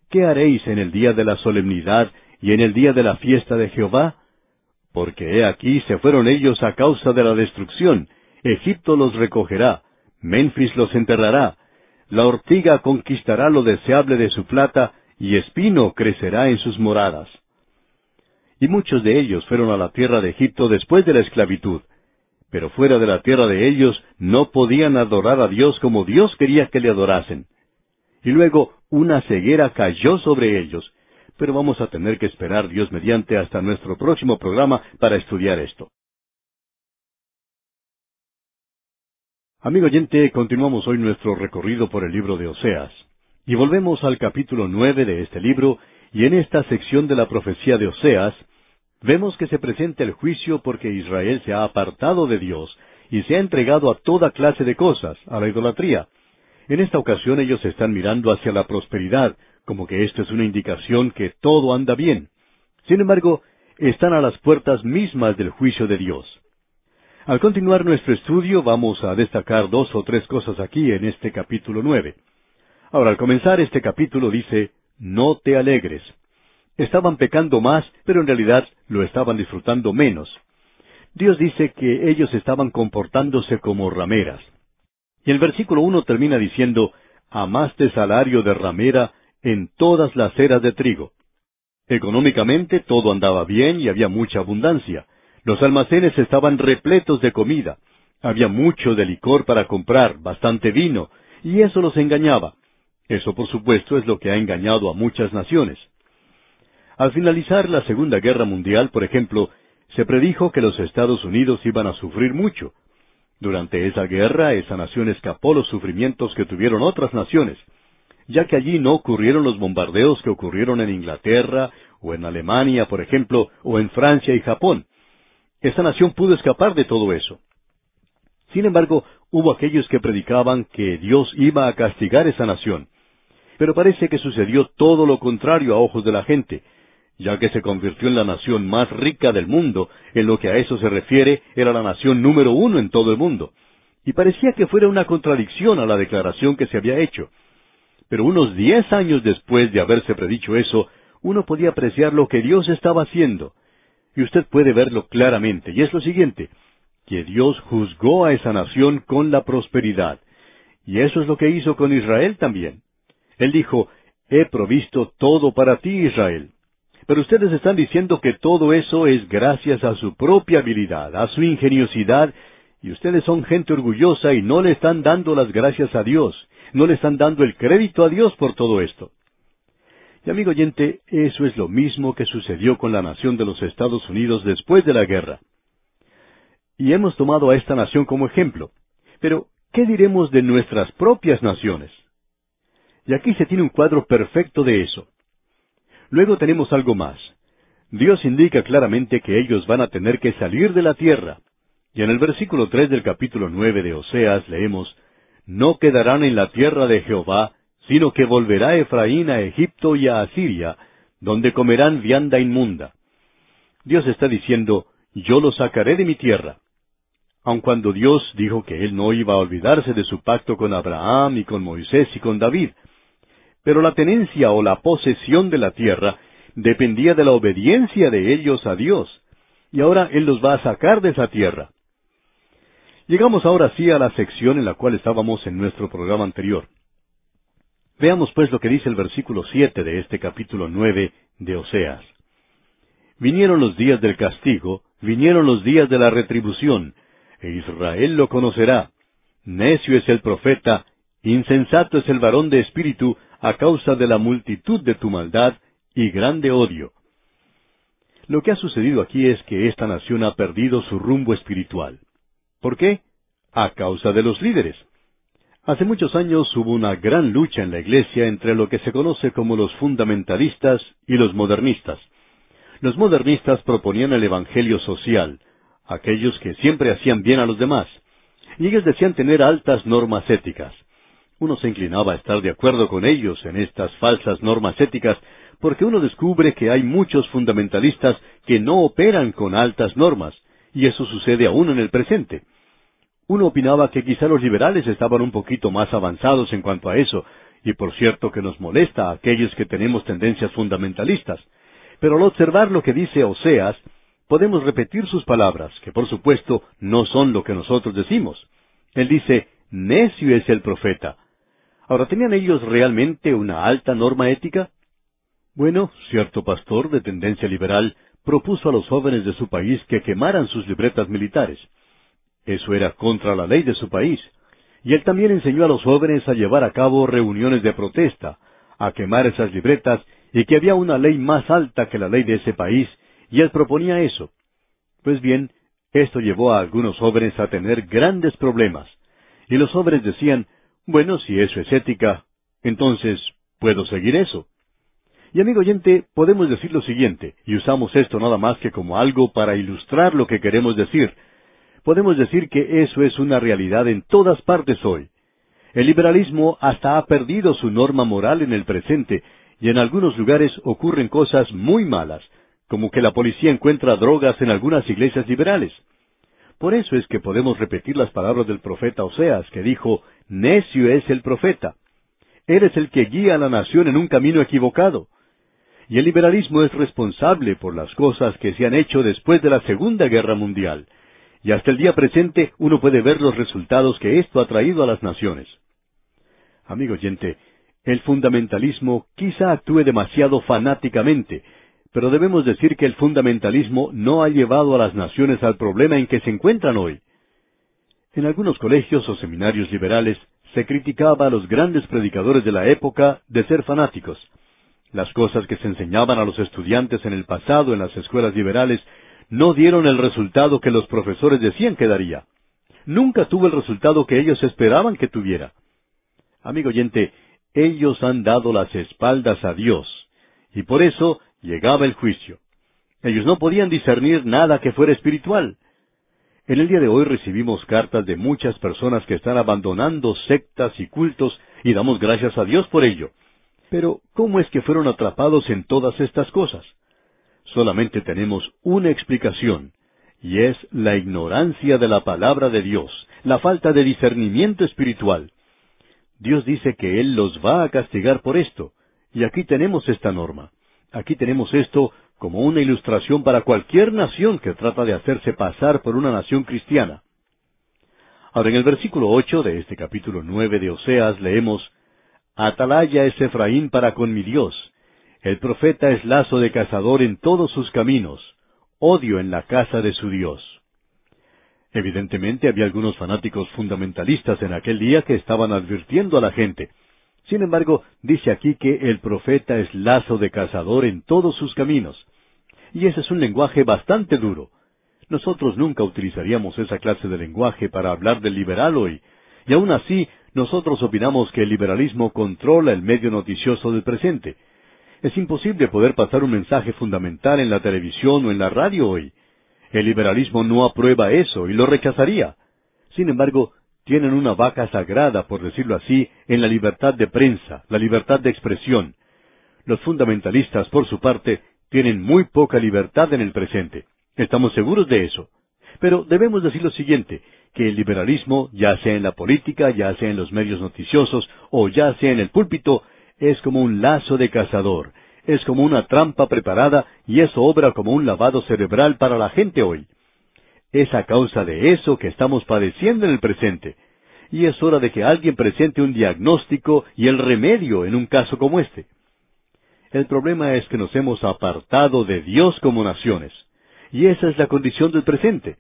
¿Qué haréis en el día de la solemnidad y en el día de la fiesta de Jehová? Porque he aquí se fueron ellos a causa de la destrucción, Egipto los recogerá, Memphis los enterrará, la ortiga conquistará lo deseable de su plata, y espino crecerá en sus moradas. Y muchos de ellos fueron a la tierra de Egipto después de la esclavitud, pero fuera de la tierra de ellos no podían adorar a Dios como Dios quería que le adorasen. Y luego una ceguera cayó sobre ellos, pero vamos a tener que esperar Dios mediante hasta nuestro próximo programa para estudiar esto. Amigo oyente, continuamos hoy nuestro recorrido por el libro de Oseas, y volvemos al capítulo nueve de este libro, y en esta sección de la profecía de Oseas, vemos que se presenta el juicio porque Israel se ha apartado de Dios y se ha entregado a toda clase de cosas, a la idolatría. En esta ocasión ellos están mirando hacia la prosperidad, como que esto es una indicación que todo anda bien. Sin embargo, están a las puertas mismas del juicio de Dios. Al continuar nuestro estudio vamos a destacar dos o tres cosas aquí en este capítulo nueve. Ahora, al comenzar este capítulo dice, No te alegres estaban pecando más, pero en realidad lo estaban disfrutando menos. Dios dice que ellos estaban comportándose como rameras. Y el versículo uno termina diciendo, amaste salario de ramera en todas las eras de trigo. Económicamente todo andaba bien y había mucha abundancia. Los almacenes estaban repletos de comida. Había mucho de licor para comprar, bastante vino, y eso los engañaba. Eso, por supuesto, es lo que ha engañado a muchas naciones. Al finalizar la Segunda Guerra Mundial, por ejemplo, se predijo que los Estados Unidos iban a sufrir mucho. Durante esa guerra, esa nación escapó los sufrimientos que tuvieron otras naciones, ya que allí no ocurrieron los bombardeos que ocurrieron en Inglaterra o en Alemania, por ejemplo, o en Francia y Japón. Esa nación pudo escapar de todo eso. Sin embargo, hubo aquellos que predicaban que Dios iba a castigar esa nación. Pero parece que sucedió todo lo contrario a ojos de la gente, ya que se convirtió en la nación más rica del mundo, en lo que a eso se refiere, era la nación número uno en todo el mundo. Y parecía que fuera una contradicción a la declaración que se había hecho. Pero unos diez años después de haberse predicho eso, uno podía apreciar lo que Dios estaba haciendo. Y usted puede verlo claramente, y es lo siguiente, que Dios juzgó a esa nación con la prosperidad. Y eso es lo que hizo con Israel también. Él dijo, He provisto todo para ti, Israel. Pero ustedes están diciendo que todo eso es gracias a su propia habilidad, a su ingeniosidad, y ustedes son gente orgullosa y no le están dando las gracias a Dios, no le están dando el crédito a Dios por todo esto. Y amigo oyente, eso es lo mismo que sucedió con la nación de los Estados Unidos después de la guerra. Y hemos tomado a esta nación como ejemplo. Pero, ¿qué diremos de nuestras propias naciones? Y aquí se tiene un cuadro perfecto de eso. Luego tenemos algo más. Dios indica claramente que ellos van a tener que salir de la tierra. Y en el versículo tres del capítulo nueve de Oseas leemos, No quedarán en la tierra de Jehová, sino que volverá Efraín a Egipto y a Asiria, donde comerán vianda inmunda. Dios está diciendo, Yo los sacaré de mi tierra. Aun cuando Dios dijo que Él no iba a olvidarse de su pacto con Abraham y con Moisés y con David, pero la tenencia o la posesión de la tierra dependía de la obediencia de ellos a Dios, y ahora Él los va a sacar de esa tierra. Llegamos ahora sí a la sección en la cual estábamos en nuestro programa anterior. Veamos pues lo que dice el versículo siete de este capítulo nueve de Oseas. Vinieron los días del castigo, vinieron los días de la retribución, e Israel lo conocerá. Necio es el profeta, insensato es el varón de espíritu, a causa de la multitud de tu maldad y grande odio. Lo que ha sucedido aquí es que esta nación ha perdido su rumbo espiritual. ¿Por qué? A causa de los líderes. Hace muchos años hubo una gran lucha en la iglesia entre lo que se conoce como los fundamentalistas y los modernistas. Los modernistas proponían el Evangelio social, aquellos que siempre hacían bien a los demás, y ellos decían tener altas normas éticas. Uno se inclinaba a estar de acuerdo con ellos en estas falsas normas éticas, porque uno descubre que hay muchos fundamentalistas que no operan con altas normas, y eso sucede aún en el presente. Uno opinaba que quizá los liberales estaban un poquito más avanzados en cuanto a eso, y por cierto que nos molesta a aquellos que tenemos tendencias fundamentalistas. Pero al observar lo que dice Oseas, podemos repetir sus palabras, que por supuesto no son lo que nosotros decimos. Él dice, necio es el profeta, Ahora, ¿tenían ellos realmente una alta norma ética? Bueno, cierto pastor de tendencia liberal propuso a los jóvenes de su país que quemaran sus libretas militares. Eso era contra la ley de su país. Y él también enseñó a los jóvenes a llevar a cabo reuniones de protesta, a quemar esas libretas, y que había una ley más alta que la ley de ese país, y él proponía eso. Pues bien, esto llevó a algunos jóvenes a tener grandes problemas. Y los jóvenes decían, bueno, si eso es ética, entonces puedo seguir eso. Y amigo oyente, podemos decir lo siguiente, y usamos esto nada más que como algo para ilustrar lo que queremos decir. Podemos decir que eso es una realidad en todas partes hoy. El liberalismo hasta ha perdido su norma moral en el presente, y en algunos lugares ocurren cosas muy malas, como que la policía encuentra drogas en algunas iglesias liberales. Por eso es que podemos repetir las palabras del profeta Oseas, que dijo, Necio es el profeta. Él es el que guía a la nación en un camino equivocado. Y el liberalismo es responsable por las cosas que se han hecho después de la Segunda Guerra Mundial. Y hasta el día presente uno puede ver los resultados que esto ha traído a las naciones. Amigo oyente, el fundamentalismo quizá actúe demasiado fanáticamente, pero debemos decir que el fundamentalismo no ha llevado a las naciones al problema en que se encuentran hoy. En algunos colegios o seminarios liberales se criticaba a los grandes predicadores de la época de ser fanáticos. Las cosas que se enseñaban a los estudiantes en el pasado en las escuelas liberales no dieron el resultado que los profesores decían que daría. Nunca tuvo el resultado que ellos esperaban que tuviera. Amigo oyente, ellos han dado las espaldas a Dios, y por eso llegaba el juicio. Ellos no podían discernir nada que fuera espiritual. En el día de hoy recibimos cartas de muchas personas que están abandonando sectas y cultos y damos gracias a Dios por ello. Pero, ¿cómo es que fueron atrapados en todas estas cosas? Solamente tenemos una explicación, y es la ignorancia de la palabra de Dios, la falta de discernimiento espiritual. Dios dice que Él los va a castigar por esto, y aquí tenemos esta norma. Aquí tenemos esto como una ilustración para cualquier nación que trata de hacerse pasar por una nación cristiana. Ahora en el versículo ocho de este capítulo nueve de Oseas leemos Atalaya es Efraín para con mi Dios, el profeta es lazo de cazador en todos sus caminos, odio en la casa de su Dios. Evidentemente había algunos fanáticos fundamentalistas en aquel día que estaban advirtiendo a la gente. Sin embargo, dice aquí que el profeta es lazo de cazador en todos sus caminos. Y ese es un lenguaje bastante duro. Nosotros nunca utilizaríamos esa clase de lenguaje para hablar del liberal hoy, y aún así nosotros opinamos que el liberalismo controla el medio noticioso del presente. Es imposible poder pasar un mensaje fundamental en la televisión o en la radio hoy. El liberalismo no aprueba eso y lo rechazaría. Sin embargo, tienen una vaca sagrada, por decirlo así, en la libertad de prensa, la libertad de expresión. Los fundamentalistas, por su parte, tienen muy poca libertad en el presente. Estamos seguros de eso. Pero debemos decir lo siguiente, que el liberalismo, ya sea en la política, ya sea en los medios noticiosos o ya sea en el púlpito, es como un lazo de cazador, es como una trampa preparada y eso obra como un lavado cerebral para la gente hoy. Es a causa de eso que estamos padeciendo en el presente. Y es hora de que alguien presente un diagnóstico y el remedio en un caso como este. El problema es que nos hemos apartado de Dios como naciones. Y esa es la condición del presente.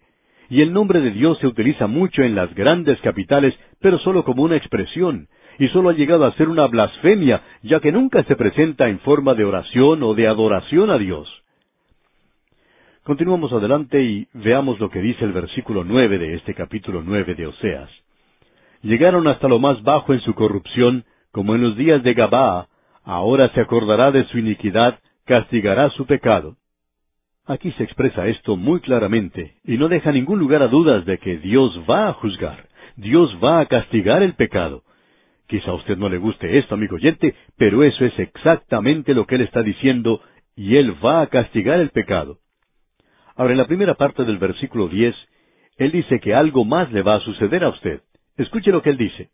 Y el nombre de Dios se utiliza mucho en las grandes capitales, pero solo como una expresión, y solo ha llegado a ser una blasfemia, ya que nunca se presenta en forma de oración o de adoración a Dios. Continuamos adelante y veamos lo que dice el versículo nueve de este capítulo nueve de Oseas. Llegaron hasta lo más bajo en su corrupción, como en los días de Gabaa, ahora se acordará de su iniquidad, castigará su pecado. Aquí se expresa esto muy claramente, y no deja ningún lugar a dudas de que Dios va a juzgar, Dios va a castigar el pecado. Quizá a usted no le guste esto, amigo oyente, pero eso es exactamente lo que Él está diciendo, y Él va a castigar el pecado. Ahora, en la primera parte del versículo diez, Él dice que algo más le va a suceder a usted. Escuche lo que Él dice.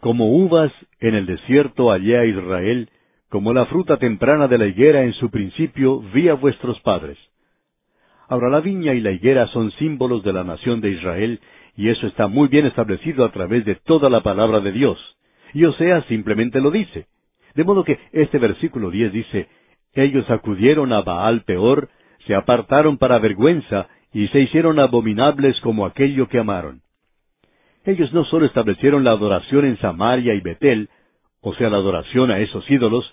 Como uvas en el desierto hallé a Israel, como la fruta temprana de la higuera en su principio vi a vuestros padres. Ahora la viña y la higuera son símbolos de la nación de Israel, y eso está muy bien establecido a través de toda la palabra de Dios. Y Osea simplemente lo dice. De modo que este versículo diez dice, Ellos acudieron a Baal peor, se apartaron para vergüenza, y se hicieron abominables como aquello que amaron. Ellos no solo establecieron la adoración en Samaria y Betel, o sea, la adoración a esos ídolos,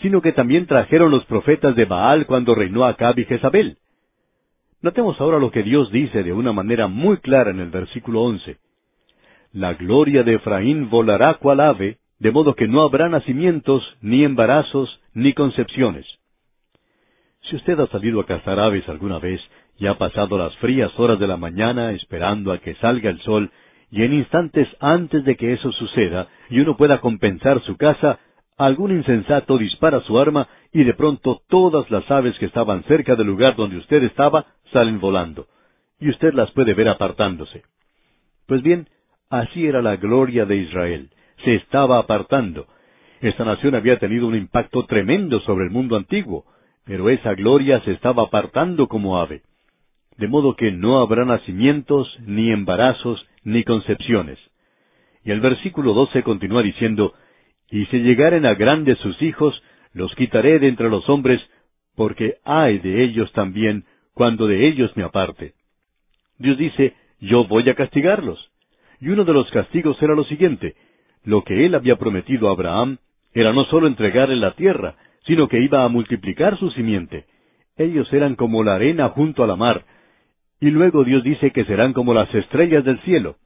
sino que también trajeron los profetas de Baal cuando reinó Acab y Jezabel. Notemos ahora lo que Dios dice de una manera muy clara en el versículo once. La gloria de Efraín volará cual ave, de modo que no habrá nacimientos, ni embarazos, ni concepciones. Si usted ha salido a cazar aves alguna vez y ha pasado las frías horas de la mañana esperando a que salga el sol y en instantes antes de que eso suceda y uno pueda compensar su caza, algún insensato dispara su arma y de pronto todas las aves que estaban cerca del lugar donde usted estaba salen volando, y usted las puede ver apartándose. Pues bien, así era la gloria de Israel, se estaba apartando. Esta nación había tenido un impacto tremendo sobre el mundo antiguo, pero esa gloria se estaba apartando como ave. De modo que no habrá nacimientos, ni embarazos, ni concepciones. Y el versículo doce continúa diciendo, Y si llegaren a grandes sus hijos, los quitaré de entre los hombres, porque hay de ellos también, cuando de ellos me aparte. Dios dice, yo voy a castigarlos. Y uno de los castigos era lo siguiente, lo que él había prometido a Abraham era no sólo entregarle la tierra, sino que iba a multiplicar su simiente. Ellos eran como la arena junto a la mar. Y luego Dios dice que serán como las estrellas del cielo.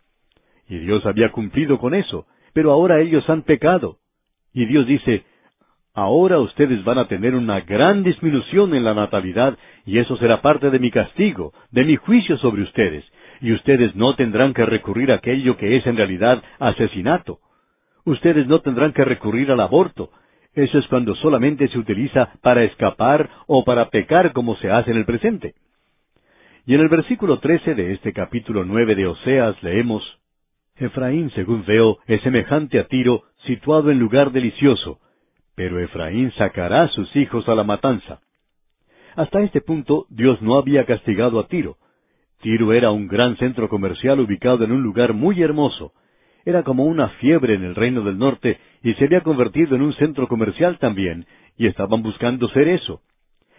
Y Dios había cumplido con eso, pero ahora ellos han pecado. Y Dios dice, ahora ustedes van a tener una gran disminución en la natalidad, y eso será parte de mi castigo, de mi juicio sobre ustedes, y ustedes no tendrán que recurrir a aquello que es en realidad asesinato. Ustedes no tendrán que recurrir al aborto. Eso es cuando solamente se utiliza para escapar o para pecar como se hace en el presente. Y en el versículo trece de este capítulo nueve de Oseas leemos Efraín, según veo, es semejante a Tiro, situado en lugar delicioso, pero Efraín sacará a sus hijos a la matanza. Hasta este punto Dios no había castigado a Tiro. Tiro era un gran centro comercial ubicado en un lugar muy hermoso. Era como una fiebre en el reino del norte y se había convertido en un centro comercial también, y estaban buscando ser eso.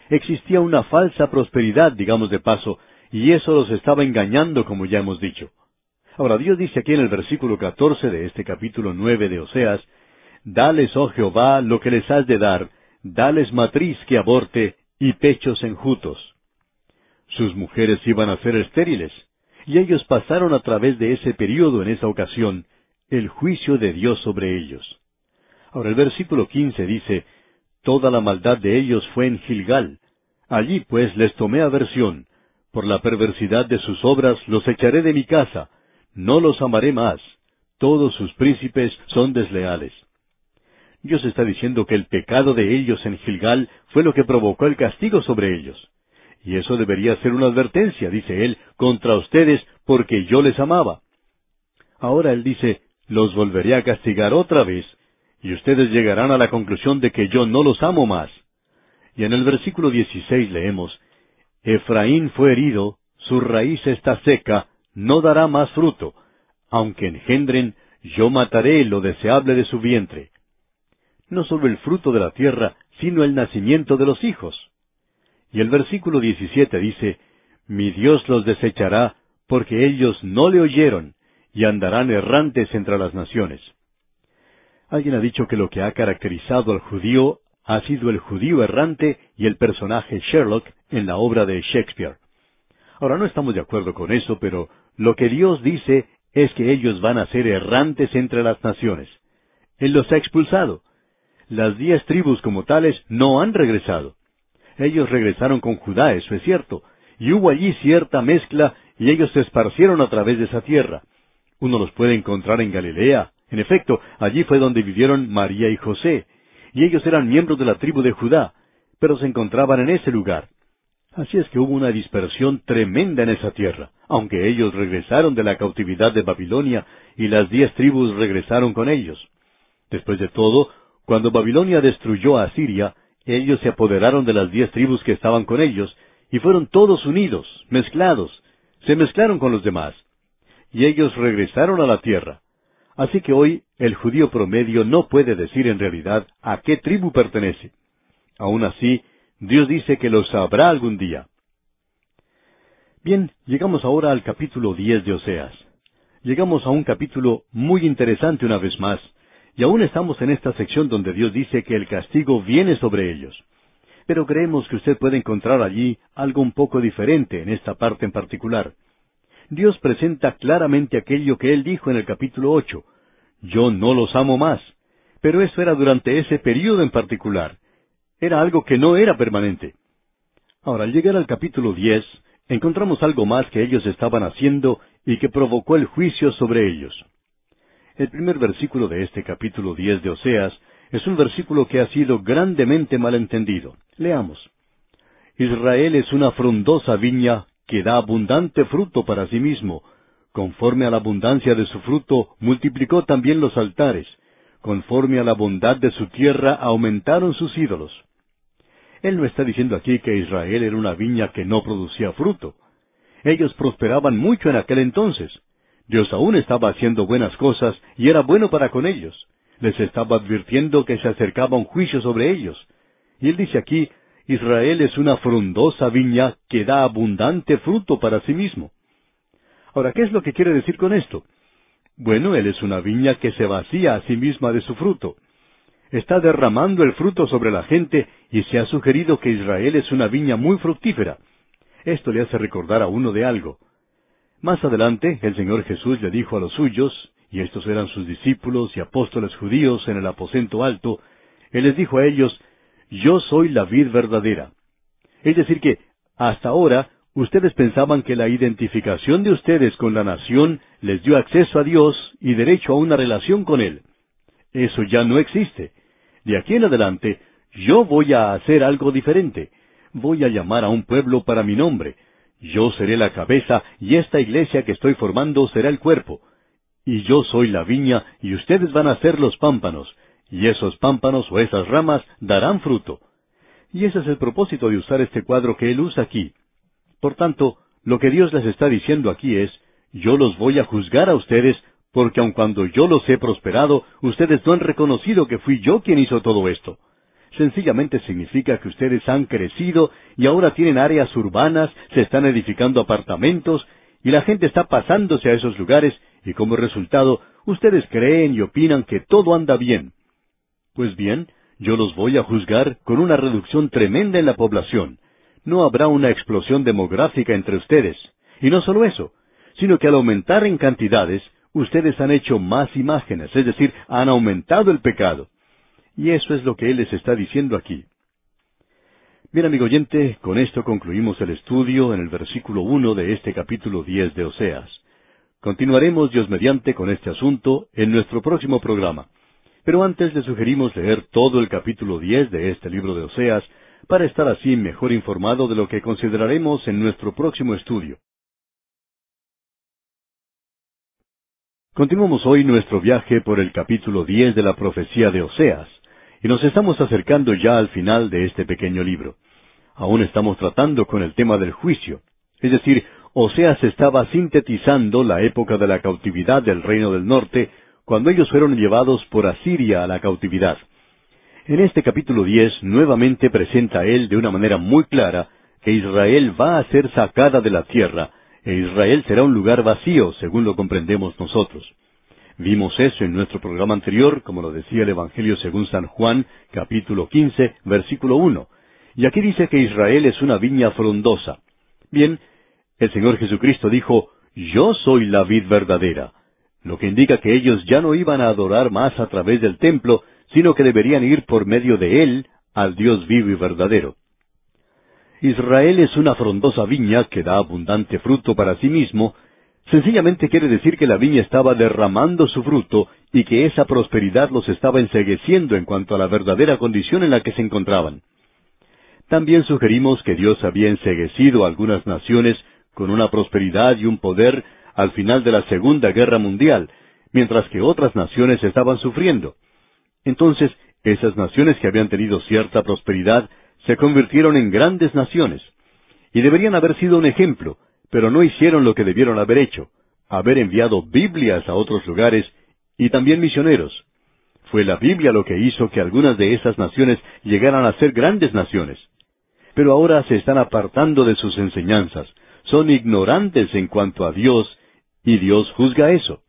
Existía una falsa prosperidad, digamos de paso, y eso los estaba engañando, como ya hemos dicho. Ahora Dios dice aquí en el versículo catorce de este capítulo nueve de Oseas, Dales, oh Jehová, lo que les has de dar, dales matriz que aborte y pechos enjutos. Sus mujeres iban a ser estériles, y ellos pasaron a través de ese período en esa ocasión, el juicio de Dios sobre ellos. Ahora el versículo quince dice, Toda la maldad de ellos fue en Gilgal. Allí pues les tomé aversión. Por la perversidad de sus obras los echaré de mi casa, no los amaré más, todos sus príncipes son desleales. Dios está diciendo que el pecado de ellos en Gilgal fue lo que provocó el castigo sobre ellos. Y eso debería ser una advertencia, dice él, contra ustedes, porque yo les amaba. Ahora él dice, los volveré a castigar otra vez, y ustedes llegarán a la conclusión de que yo no los amo más. Y en el versículo 16 leemos, Efraín fue herido, su raíz está seca, no dará más fruto. Aunque engendren, yo mataré lo deseable de su vientre. No solo el fruto de la tierra, sino el nacimiento de los hijos. Y el versículo 17 dice, Mi Dios los desechará, porque ellos no le oyeron, y andarán errantes entre las naciones. Alguien ha dicho que lo que ha caracterizado al judío ha sido el judío errante y el personaje Sherlock en la obra de Shakespeare. Ahora no estamos de acuerdo con eso, pero lo que Dios dice es que ellos van a ser errantes entre las naciones. Él los ha expulsado. Las diez tribus como tales no han regresado. Ellos regresaron con Judá, eso es cierto, y hubo allí cierta mezcla y ellos se esparcieron a través de esa tierra. Uno los puede encontrar en Galilea. En efecto, allí fue donde vivieron María y José, y ellos eran miembros de la tribu de Judá, pero se encontraban en ese lugar. Así es que hubo una dispersión tremenda en esa tierra, aunque ellos regresaron de la cautividad de Babilonia y las diez tribus regresaron con ellos. Después de todo, cuando Babilonia destruyó a Asiria, ellos se apoderaron de las diez tribus que estaban con ellos, y fueron todos unidos, mezclados, se mezclaron con los demás. Y ellos regresaron a la tierra. Así que hoy el judío promedio no puede decir en realidad a qué tribu pertenece. Aun así, Dios dice que lo sabrá algún día. Bien, llegamos ahora al capítulo diez de Oseas. Llegamos a un capítulo muy interesante una vez más, y aún estamos en esta sección donde Dios dice que el castigo viene sobre ellos. Pero creemos que usted puede encontrar allí algo un poco diferente en esta parte en particular. Dios presenta claramente aquello que Él dijo en el capítulo ocho. Yo no los amo más. Pero eso era durante ese período en particular. Era algo que no era permanente. Ahora, al llegar al capítulo diez, encontramos algo más que ellos estaban haciendo y que provocó el juicio sobre ellos. El primer versículo de este capítulo diez de Oseas es un versículo que ha sido grandemente malentendido. Leamos. Israel es una frondosa viña que da abundante fruto para sí mismo. Conforme a la abundancia de su fruto, multiplicó también los altares. Conforme a la bondad de su tierra, aumentaron sus ídolos. Él no está diciendo aquí que Israel era una viña que no producía fruto. Ellos prosperaban mucho en aquel entonces. Dios aún estaba haciendo buenas cosas y era bueno para con ellos. Les estaba advirtiendo que se acercaba un juicio sobre ellos. Y él dice aquí, Israel es una frondosa viña que da abundante fruto para sí mismo. Ahora, ¿qué es lo que quiere decir con esto? Bueno, él es una viña que se vacía a sí misma de su fruto. está derramando el fruto sobre la gente y se ha sugerido que Israel es una viña muy fructífera. Esto le hace recordar a uno de algo. Más adelante, el Señor Jesús le dijo a los suyos, y estos eran sus discípulos y apóstoles judíos en el aposento alto, Él les dijo a ellos, Yo soy la vid verdadera. Es decir que, hasta ahora, ustedes pensaban que la identificación de ustedes con la nación les dio acceso a Dios y derecho a una relación con Él. Eso ya no existe. De aquí en adelante, yo voy a hacer algo diferente. Voy a llamar a un pueblo para mi nombre. Yo seré la cabeza y esta iglesia que estoy formando será el cuerpo. Y yo soy la viña y ustedes van a ser los pámpanos. Y esos pámpanos o esas ramas darán fruto. Y ese es el propósito de usar este cuadro que él usa aquí. Por tanto, lo que Dios les está diciendo aquí es, yo los voy a juzgar a ustedes porque aun cuando yo los he prosperado, ustedes no han reconocido que fui yo quien hizo todo esto. Sencillamente significa que ustedes han crecido y ahora tienen áreas urbanas, se están edificando apartamentos, y la gente está pasándose a esos lugares, y como resultado, ustedes creen y opinan que todo anda bien. Pues bien, yo los voy a juzgar con una reducción tremenda en la población. No habrá una explosión demográfica entre ustedes. Y no solo eso, sino que al aumentar en cantidades, ustedes han hecho más imágenes, es decir, han aumentado el pecado. Y eso es lo que Él les está diciendo aquí. Bien, amigo oyente, con esto concluimos el estudio en el versículo uno de este capítulo diez de Oseas. Continuaremos, Dios mediante, con este asunto en nuestro próximo programa. Pero antes le sugerimos leer todo el capítulo diez de este libro de Oseas para estar así mejor informado de lo que consideraremos en nuestro próximo estudio. Continuamos hoy nuestro viaje por el capítulo diez de la profecía de Oseas, y nos estamos acercando ya al final de este pequeño libro. Aún estamos tratando con el tema del juicio, es decir, Oseas estaba sintetizando la época de la cautividad del reino del norte, cuando ellos fueron llevados por Asiria a la cautividad. En este capítulo diez nuevamente presenta él de una manera muy clara que Israel va a ser sacada de la tierra, e Israel será un lugar vacío, según lo comprendemos nosotros. Vimos eso en nuestro programa anterior, como lo decía el Evangelio según San Juan, capítulo 15, versículo 1. Y aquí dice que Israel es una viña frondosa. Bien, el Señor Jesucristo dijo, Yo soy la vid verdadera, lo que indica que ellos ya no iban a adorar más a través del templo, sino que deberían ir por medio de él al Dios vivo y verdadero. Israel es una frondosa viña que da abundante fruto para sí mismo, sencillamente quiere decir que la viña estaba derramando su fruto y que esa prosperidad los estaba ensegueciendo en cuanto a la verdadera condición en la que se encontraban. También sugerimos que Dios había enseguecido a algunas naciones con una prosperidad y un poder al final de la Segunda Guerra Mundial, mientras que otras naciones estaban sufriendo. Entonces, esas naciones que habían tenido cierta prosperidad se convirtieron en grandes naciones. Y deberían haber sido un ejemplo, pero no hicieron lo que debieron haber hecho, haber enviado Biblias a otros lugares y también misioneros. Fue la Biblia lo que hizo que algunas de esas naciones llegaran a ser grandes naciones. Pero ahora se están apartando de sus enseñanzas, son ignorantes en cuanto a Dios, y Dios juzga eso.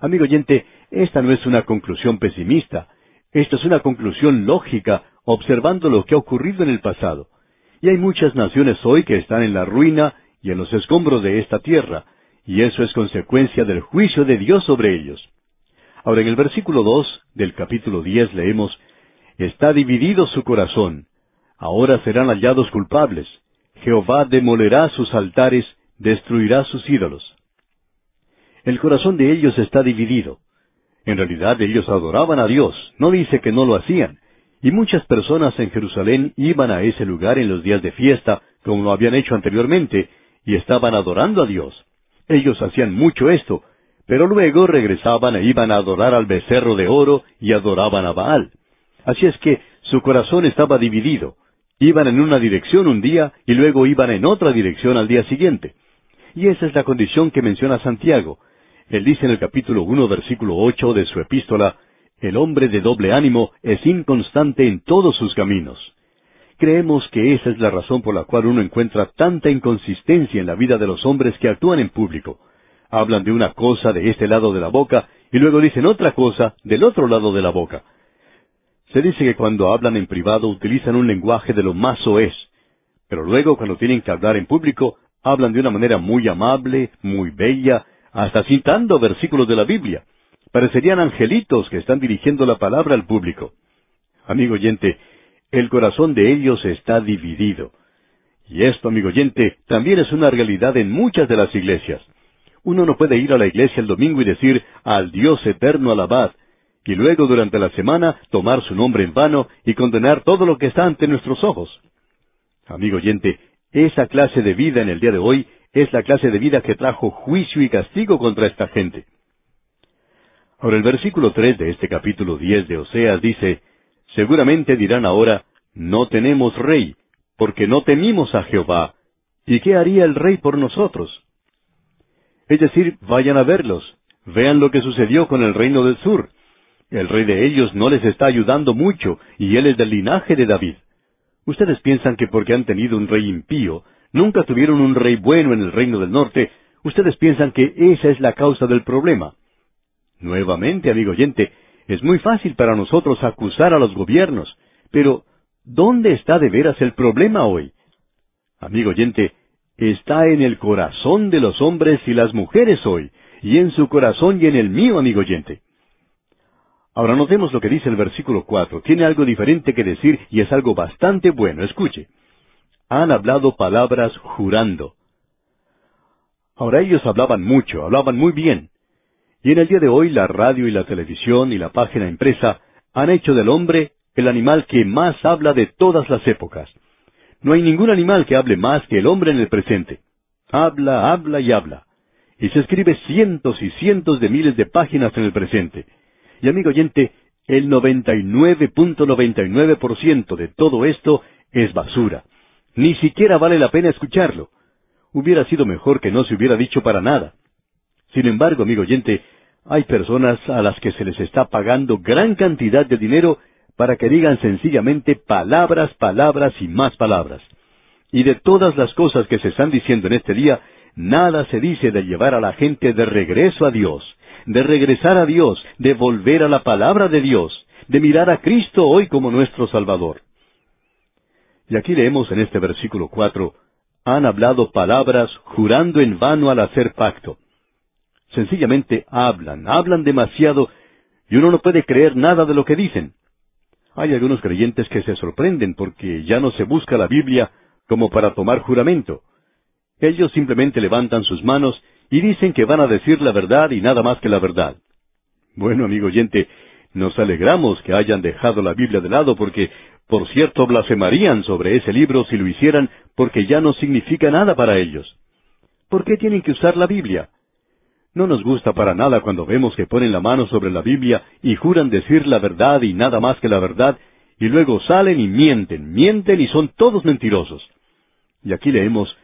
Amigo oyente, esta no es una conclusión pesimista, esta es una conclusión lógica observando lo que ha ocurrido en el pasado. Y hay muchas naciones hoy que están en la ruina y en los escombros de esta tierra, y eso es consecuencia del juicio de Dios sobre ellos. Ahora en el versículo dos del capítulo diez leemos Está dividido su corazón, ahora serán hallados culpables. Jehová demolerá sus altares, destruirá sus ídolos. El corazón de ellos está dividido. En realidad ellos adoraban a Dios, no dice que no lo hacían, y muchas personas en Jerusalén iban a ese lugar en los días de fiesta, como lo habían hecho anteriormente, y estaban adorando a Dios. Ellos hacían mucho esto, pero luego regresaban e iban a adorar al becerro de oro y adoraban a Baal. Así es que su corazón estaba dividido. Iban en una dirección un día y luego iban en otra dirección al día siguiente. Y esa es la condición que menciona Santiago. Él dice en el capítulo uno, versículo ocho de su epístola, el hombre de doble ánimo es inconstante en todos sus caminos. Creemos que esa es la razón por la cual uno encuentra tanta inconsistencia en la vida de los hombres que actúan en público. Hablan de una cosa de este lado de la boca y luego dicen otra cosa del otro lado de la boca. Se dice que cuando hablan en privado utilizan un lenguaje de lo más soez, pero luego cuando tienen que hablar en público hablan de una manera muy amable, muy bella, hasta citando versículos de la Biblia. Parecerían angelitos que están dirigiendo la palabra al público. Amigo oyente, el corazón de ellos está dividido. Y esto, amigo oyente, también es una realidad en muchas de las iglesias. Uno no puede ir a la iglesia el domingo y decir al Dios eterno alabad, y luego durante la semana tomar su nombre en vano y condenar todo lo que está ante nuestros ojos. Amigo oyente, esa clase de vida en el día de hoy es la clase de vida que trajo juicio y castigo contra esta gente. Ahora el versículo tres de este capítulo diez de Oseas dice, Seguramente dirán ahora, No tenemos rey, porque no temimos a Jehová. ¿Y qué haría el rey por nosotros? Es decir, vayan a verlos, vean lo que sucedió con el reino del sur. El rey de ellos no les está ayudando mucho, y él es del linaje de David. Ustedes piensan que porque han tenido un rey impío, nunca tuvieron un rey bueno en el reino del norte, ustedes piensan que esa es la causa del problema. Nuevamente, amigo oyente, es muy fácil para nosotros acusar a los gobiernos, pero ¿dónde está de veras el problema hoy? Amigo oyente, está en el corazón de los hombres y las mujeres hoy, y en su corazón y en el mío, amigo oyente. Ahora notemos lo que dice el versículo cuatro. Tiene algo diferente que decir y es algo bastante bueno. Escuche. Han hablado palabras jurando. Ahora ellos hablaban mucho, hablaban muy bien. Y en el día de hoy la radio y la televisión y la página impresa han hecho del hombre el animal que más habla de todas las épocas. No hay ningún animal que hable más que el hombre en el presente. Habla, habla y habla. Y se escribe cientos y cientos de miles de páginas en el presente. Y amigo oyente, el 99.99% de todo esto es basura. Ni siquiera vale la pena escucharlo. Hubiera sido mejor que no se hubiera dicho para nada. Sin embargo, amigo oyente, hay personas a las que se les está pagando gran cantidad de dinero para que digan sencillamente palabras, palabras y más palabras. Y de todas las cosas que se están diciendo en este día, nada se dice de llevar a la gente de regreso a Dios, de regresar a Dios, de volver a la palabra de Dios, de mirar a Cristo hoy como nuestro Salvador. Y aquí leemos en este versículo cuatro, han hablado palabras jurando en vano al hacer pacto. Sencillamente hablan, hablan demasiado, y uno no puede creer nada de lo que dicen. Hay algunos creyentes que se sorprenden porque ya no se busca la Biblia como para tomar juramento. Ellos simplemente levantan sus manos y dicen que van a decir la verdad y nada más que la verdad. Bueno, amigo oyente, nos alegramos que hayan dejado la Biblia de lado porque, por cierto, blasfemarían sobre ese libro si lo hicieran porque ya no significa nada para ellos. ¿Por qué tienen que usar la Biblia? No nos gusta para nada cuando vemos que ponen la mano sobre la Biblia y juran decir la verdad y nada más que la verdad, y luego salen y mienten, mienten y son todos mentirosos. Y aquí leemos,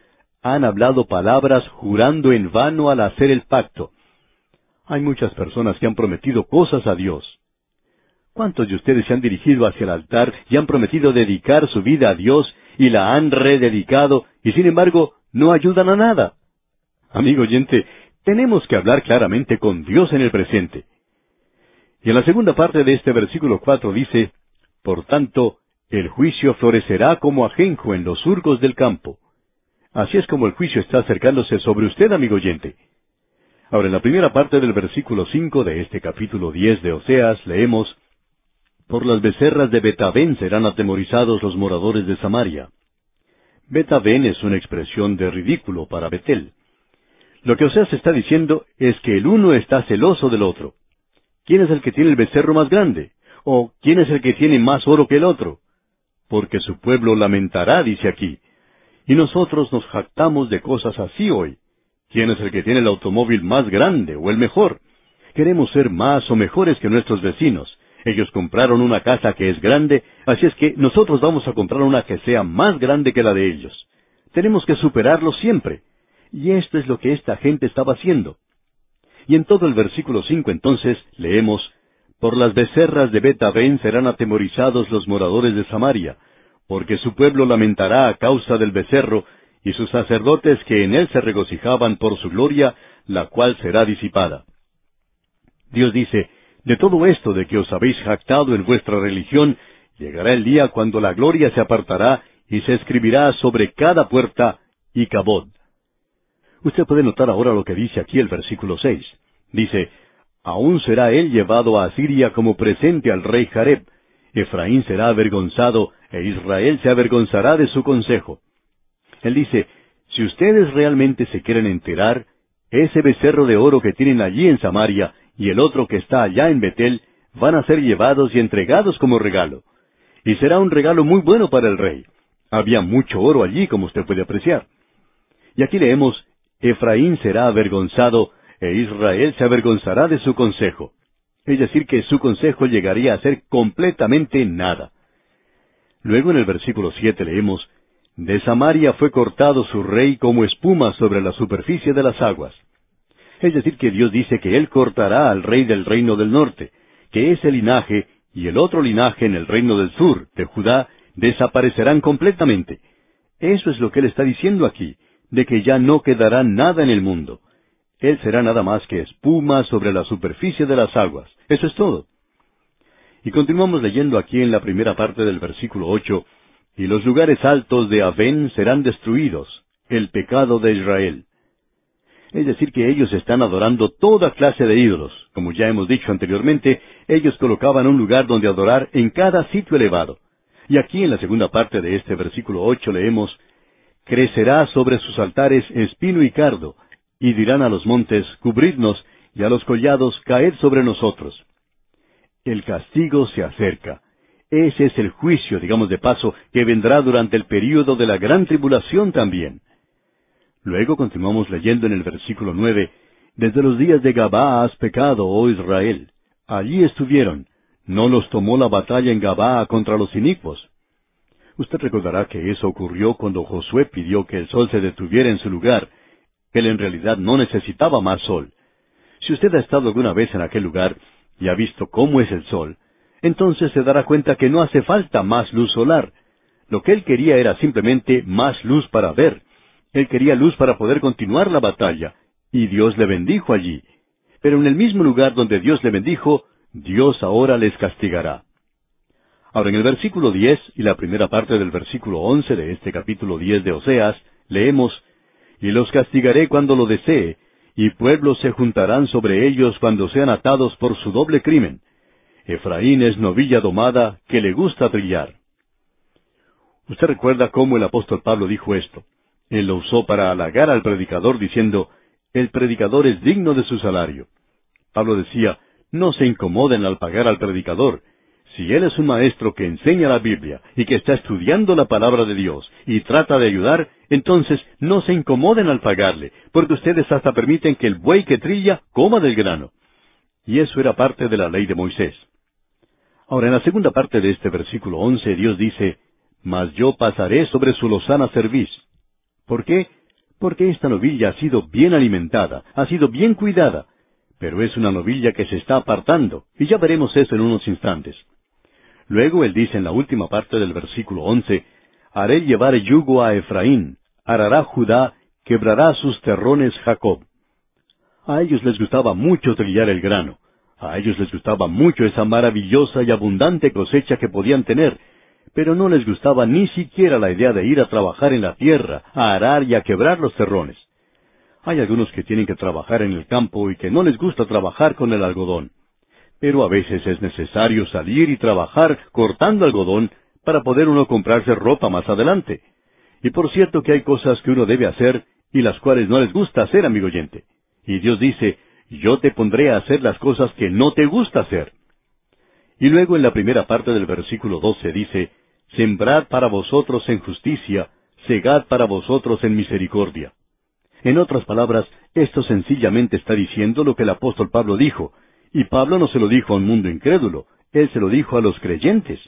han hablado palabras jurando en vano al hacer el pacto. Hay muchas personas que han prometido cosas a Dios. ¿Cuántos de ustedes se han dirigido hacia el altar y han prometido dedicar su vida a Dios y la han rededicado y sin embargo no ayudan a nada? Amigo oyente, tenemos que hablar claramente con Dios en el presente. Y en la segunda parte de este versículo cuatro dice, Por tanto, el juicio florecerá como ajenjo en los surcos del campo. Así es como el juicio está acercándose sobre usted, amigo oyente. Ahora, en la primera parte del versículo cinco de este capítulo diez de Oseas leemos, Por las becerras de Betabén serán atemorizados los moradores de Samaria. Betabén es una expresión de ridículo para Betel. Lo que Oseas está diciendo es que el uno está celoso del otro. ¿Quién es el que tiene el becerro más grande? ¿O quién es el que tiene más oro que el otro? Porque su pueblo lamentará, dice aquí. Y nosotros nos jactamos de cosas así hoy. ¿Quién es el que tiene el automóvil más grande o el mejor? Queremos ser más o mejores que nuestros vecinos. Ellos compraron una casa que es grande, así es que nosotros vamos a comprar una que sea más grande que la de ellos. Tenemos que superarlo siempre. Y esto es lo que esta gente estaba haciendo. Y en todo el versículo cinco entonces leemos, Por las becerras de Betabén serán atemorizados los moradores de Samaria, porque su pueblo lamentará a causa del becerro, y sus sacerdotes que en él se regocijaban por su gloria, la cual será disipada. Dios dice, De todo esto de que os habéis jactado en vuestra religión, llegará el día cuando la gloria se apartará y se escribirá sobre cada puerta y. Usted puede notar ahora lo que dice aquí el versículo seis. Dice, Aún será él llevado a Asiria como presente al rey Jareb. Efraín será avergonzado e Israel se avergonzará de su consejo. Él dice, si ustedes realmente se quieren enterar, ese becerro de oro que tienen allí en Samaria y el otro que está allá en Betel van a ser llevados y entregados como regalo. Y será un regalo muy bueno para el rey. Había mucho oro allí, como usted puede apreciar. Y aquí leemos, Efraín será avergonzado e Israel se avergonzará de su consejo. Es decir, que su consejo llegaría a ser completamente nada. Luego en el versículo siete leemos, De Samaria fue cortado su rey como espuma sobre la superficie de las aguas. Es decir, que Dios dice que Él cortará al rey del reino del norte, que ese linaje y el otro linaje en el reino del sur, de Judá, desaparecerán completamente. Eso es lo que Él está diciendo aquí, de que ya no quedará nada en el mundo. Él será nada más que espuma sobre la superficie de las aguas. Eso es todo. Y continuamos leyendo aquí en la primera parte del versículo ocho, y los lugares altos de Avén serán destruidos, el pecado de Israel. Es decir, que ellos están adorando toda clase de ídolos. Como ya hemos dicho anteriormente, ellos colocaban un lugar donde adorar en cada sitio elevado. Y aquí en la segunda parte de este versículo ocho leemos, Crecerá sobre sus altares espino y cardo, y dirán a los montes, cubridnos, y a los collados, caed sobre nosotros. El castigo se acerca. Ese es el juicio, digamos de paso, que vendrá durante el período de la gran tribulación también. Luego continuamos leyendo en el versículo nueve, Desde los días de Gabá has pecado, oh Israel. Allí estuvieron. No los tomó la batalla en Gabá contra los inicuos. Usted recordará que eso ocurrió cuando Josué pidió que el sol se detuviera en su lugar. Él en realidad no necesitaba más sol. Si usted ha estado alguna vez en aquel lugar y ha visto cómo es el sol, entonces se dará cuenta que no hace falta más luz solar. Lo que él quería era simplemente más luz para ver. Él quería luz para poder continuar la batalla, y Dios le bendijo allí. Pero en el mismo lugar donde Dios le bendijo, Dios ahora les castigará. Ahora en el versículo diez y la primera parte del versículo once de este capítulo diez de Oseas, leemos, Y los castigaré cuando lo desee, y pueblos se juntarán sobre ellos cuando sean atados por su doble crimen. Efraín es novilla domada que le gusta brillar. Usted recuerda cómo el apóstol Pablo dijo esto. Él lo usó para halagar al predicador diciendo, el predicador es digno de su salario. Pablo decía, no se incomoden al pagar al predicador. Si él es un maestro que enseña la Biblia y que está estudiando la palabra de Dios y trata de ayudar, entonces no se incomoden al pagarle, porque ustedes hasta permiten que el buey que trilla coma del grano. Y eso era parte de la ley de Moisés. Ahora, en la segunda parte de este versículo once, Dios dice, Mas yo pasaré sobre su lozana cerviz. ¿Por qué? Porque esta novilla ha sido bien alimentada, ha sido bien cuidada, pero es una novilla que se está apartando, y ya veremos eso en unos instantes. Luego él dice en la última parte del versículo once, Haré llevar yugo a Efraín, arará Judá, quebrará sus terrones Jacob. A ellos les gustaba mucho trillar el grano, a ellos les gustaba mucho esa maravillosa y abundante cosecha que podían tener, pero no les gustaba ni siquiera la idea de ir a trabajar en la tierra, a arar y a quebrar los terrones. Hay algunos que tienen que trabajar en el campo y que no les gusta trabajar con el algodón. Pero a veces es necesario salir y trabajar cortando algodón para poder uno comprarse ropa más adelante. Y por cierto que hay cosas que uno debe hacer y las cuales no les gusta hacer, amigo oyente. Y Dios dice, yo te pondré a hacer las cosas que no te gusta hacer. Y luego en la primera parte del versículo doce dice, Sembrad para vosotros en justicia, segad para vosotros en misericordia. En otras palabras, esto sencillamente está diciendo lo que el apóstol Pablo dijo, y Pablo no se lo dijo a un mundo incrédulo, él se lo dijo a los creyentes.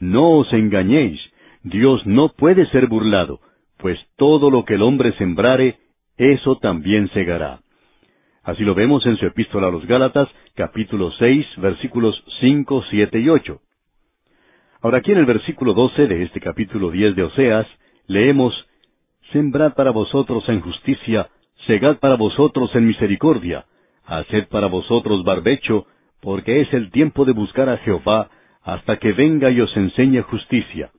No os engañéis, Dios no puede ser burlado, pues todo lo que el hombre sembrare, eso también segará. Así lo vemos en su epístola a los Gálatas, capítulo seis, versículos cinco, siete y ocho. Ahora aquí en el versículo doce de este capítulo diez de Oseas, leemos, Sembrad para vosotros en justicia, segad para vosotros en misericordia, haced para vosotros barbecho, porque es el tiempo de buscar a Jehová hasta que venga y os enseñe justicia.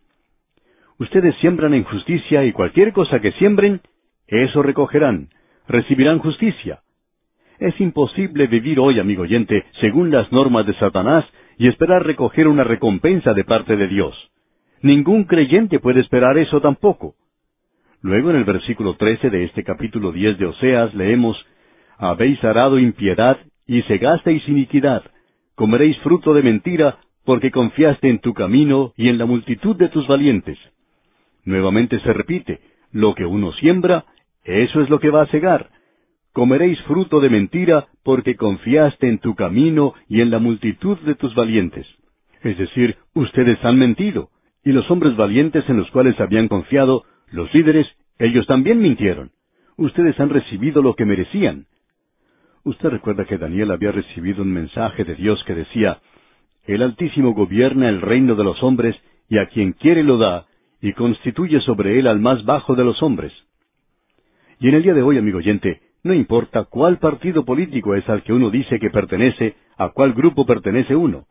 Ustedes siembran en justicia y cualquier cosa que siembren, eso recogerán, recibirán justicia. Es imposible vivir hoy, amigo oyente, según las normas de Satanás y esperar recoger una recompensa de parte de Dios. Ningún creyente puede esperar eso tampoco. Luego en el versículo trece de este capítulo diez de Oseas leemos Habéis arado impiedad y segasteis iniquidad, comeréis fruto de mentira, porque confiaste en tu camino y en la multitud de tus valientes. Nuevamente se repite, lo que uno siembra, eso es lo que va a cegar. Comeréis fruto de mentira, porque confiaste en tu camino y en la multitud de tus valientes. Es decir, ustedes han mentido, y los hombres valientes en los cuales habían confiado, los líderes, ellos también mintieron. Ustedes han recibido lo que merecían. Usted recuerda que Daniel había recibido un mensaje de Dios que decía, El Altísimo gobierna el reino de los hombres, y a quien quiere lo da, y constituye sobre él al más bajo de los hombres. Y en el día de hoy, amigo oyente, no importa cuál partido político es al que uno dice que pertenece, a cuál grupo pertenece uno.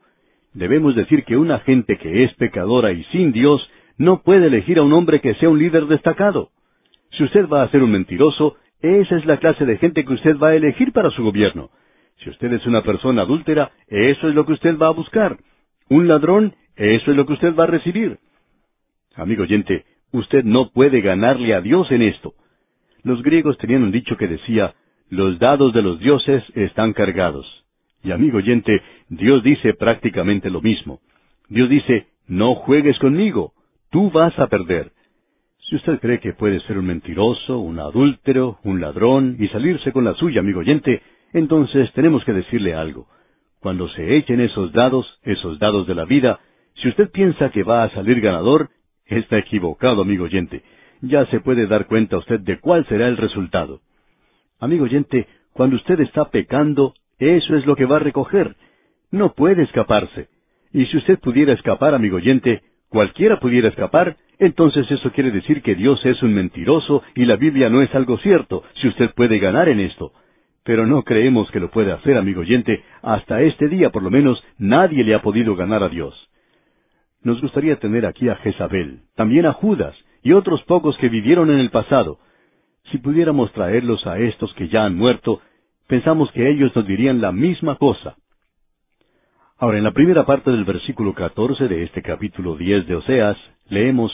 Debemos decir que una gente que es pecadora y sin Dios no puede elegir a un hombre que sea un líder destacado. Si usted va a ser un mentiroso, esa es la clase de gente que usted va a elegir para su gobierno. Si usted es una persona adúltera, eso es lo que usted va a buscar. Un ladrón, eso es lo que usted va a recibir. Amigo oyente, usted no puede ganarle a Dios en esto. Los griegos tenían un dicho que decía, los dados de los dioses están cargados. Y amigo oyente, Dios dice prácticamente lo mismo. Dios dice, no juegues conmigo, tú vas a perder. Si usted cree que puede ser un mentiroso, un adúltero, un ladrón y salirse con la suya, amigo oyente, entonces tenemos que decirle algo. Cuando se echen esos dados, esos dados de la vida, si usted piensa que va a salir ganador, está equivocado, amigo oyente. Ya se puede dar cuenta usted de cuál será el resultado. Amigo oyente, cuando usted está pecando, eso es lo que va a recoger. No puede escaparse. Y si usted pudiera escapar, amigo oyente, cualquiera pudiera escapar, entonces eso quiere decir que Dios es un mentiroso y la Biblia no es algo cierto, si usted puede ganar en esto. Pero no creemos que lo pueda hacer, amigo oyente. Hasta este día, por lo menos, nadie le ha podido ganar a Dios. Nos gustaría tener aquí a Jezabel, también a Judas y otros pocos que vivieron en el pasado. Si pudiéramos traerlos a estos que ya han muerto, pensamos que ellos nos dirían la misma cosa. Ahora, en la primera parte del versículo catorce de este capítulo diez de Oseas, leemos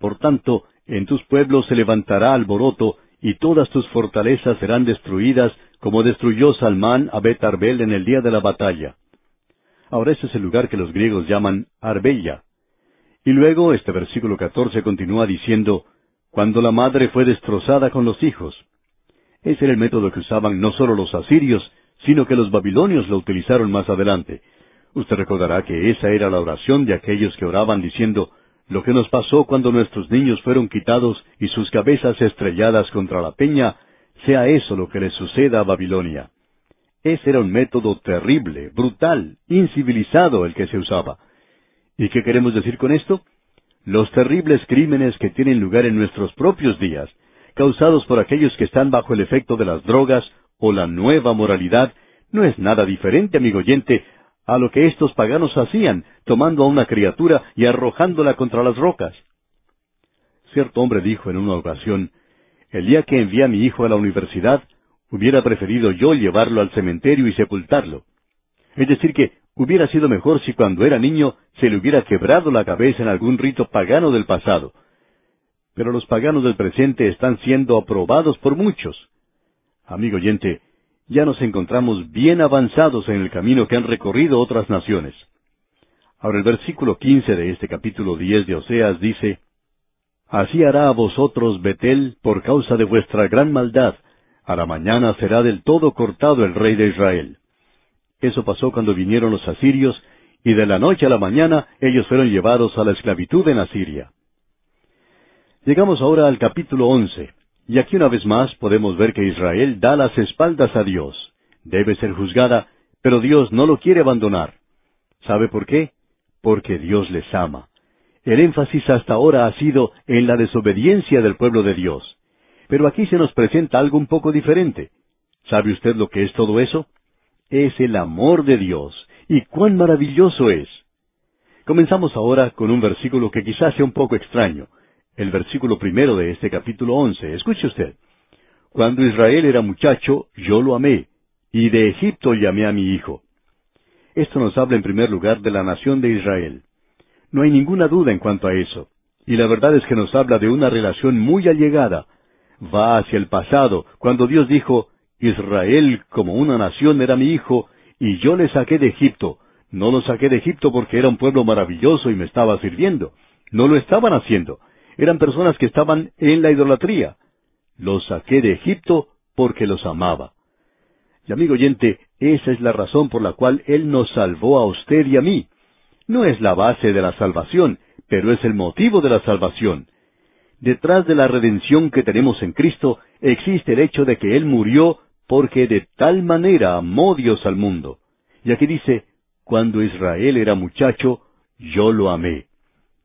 por tanto, en tus pueblos se levantará alboroto, y todas tus fortalezas serán destruidas, como destruyó Salmán a Bet Arbel en el día de la batalla. Ahora ese es el lugar que los griegos llaman Arbella. Y luego este versículo catorce continúa diciendo, cuando la madre fue destrozada con los hijos. Ese era el método que usaban no solo los asirios, sino que los babilonios lo utilizaron más adelante. Usted recordará que esa era la oración de aquellos que oraban diciendo, lo que nos pasó cuando nuestros niños fueron quitados y sus cabezas estrelladas contra la peña, sea eso lo que le suceda a Babilonia. Ese era un método terrible, brutal, incivilizado el que se usaba. ¿Y qué queremos decir con esto? Los terribles crímenes que tienen lugar en nuestros propios días, causados por aquellos que están bajo el efecto de las drogas o la nueva moralidad, no es nada diferente, amigo oyente, a lo que estos paganos hacían, tomando a una criatura y arrojándola contra las rocas. Cierto hombre dijo en una ocasión, el día que envié a mi hijo a la universidad, hubiera preferido yo llevarlo al cementerio y sepultarlo. Es decir, que hubiera sido mejor si cuando era niño se le hubiera quebrado la cabeza en algún rito pagano del pasado. Pero los paganos del presente están siendo aprobados por muchos. Amigo oyente, ya nos encontramos bien avanzados en el camino que han recorrido otras naciones. Ahora el versículo quince de este capítulo diez de Oseas dice, Así hará a vosotros Betel por causa de vuestra gran maldad, a la mañana será del todo cortado el rey de Israel. Eso pasó cuando vinieron los asirios, y de la noche a la mañana ellos fueron llevados a la esclavitud en Asiria. Llegamos ahora al capítulo once. Y aquí una vez más podemos ver que Israel da las espaldas a Dios. Debe ser juzgada, pero Dios no lo quiere abandonar. ¿Sabe por qué? Porque Dios les ama. El énfasis hasta ahora ha sido en la desobediencia del pueblo de Dios. Pero aquí se nos presenta algo un poco diferente. ¿Sabe usted lo que es todo eso? Es el amor de Dios, Y cuán maravilloso es. Comenzamos ahora con un versículo que quizás sea un poco extraño. El versículo primero de este capítulo once. Escuche usted. Cuando Israel era muchacho, yo lo amé, y de Egipto llamé a mi hijo. Esto nos habla en primer lugar de la nación de Israel. No hay ninguna duda en cuanto a eso. Y la verdad es que nos habla de una relación muy allegada. Va hacia el pasado, cuando Dios dijo, Israel como una nación era mi hijo, y yo le saqué de Egipto, no lo saqué de Egipto porque era un pueblo maravilloso y me estaba sirviendo. No lo estaban haciendo. Eran personas que estaban en la idolatría. Los saqué de Egipto porque los amaba. Y amigo oyente, esa es la razón por la cual Él nos salvó a usted y a mí. No es la base de la salvación, pero es el motivo de la salvación. Detrás de la redención que tenemos en Cristo existe el hecho de que Él murió porque de tal manera amó Dios al mundo. Y aquí dice, cuando Israel era muchacho, yo lo amé.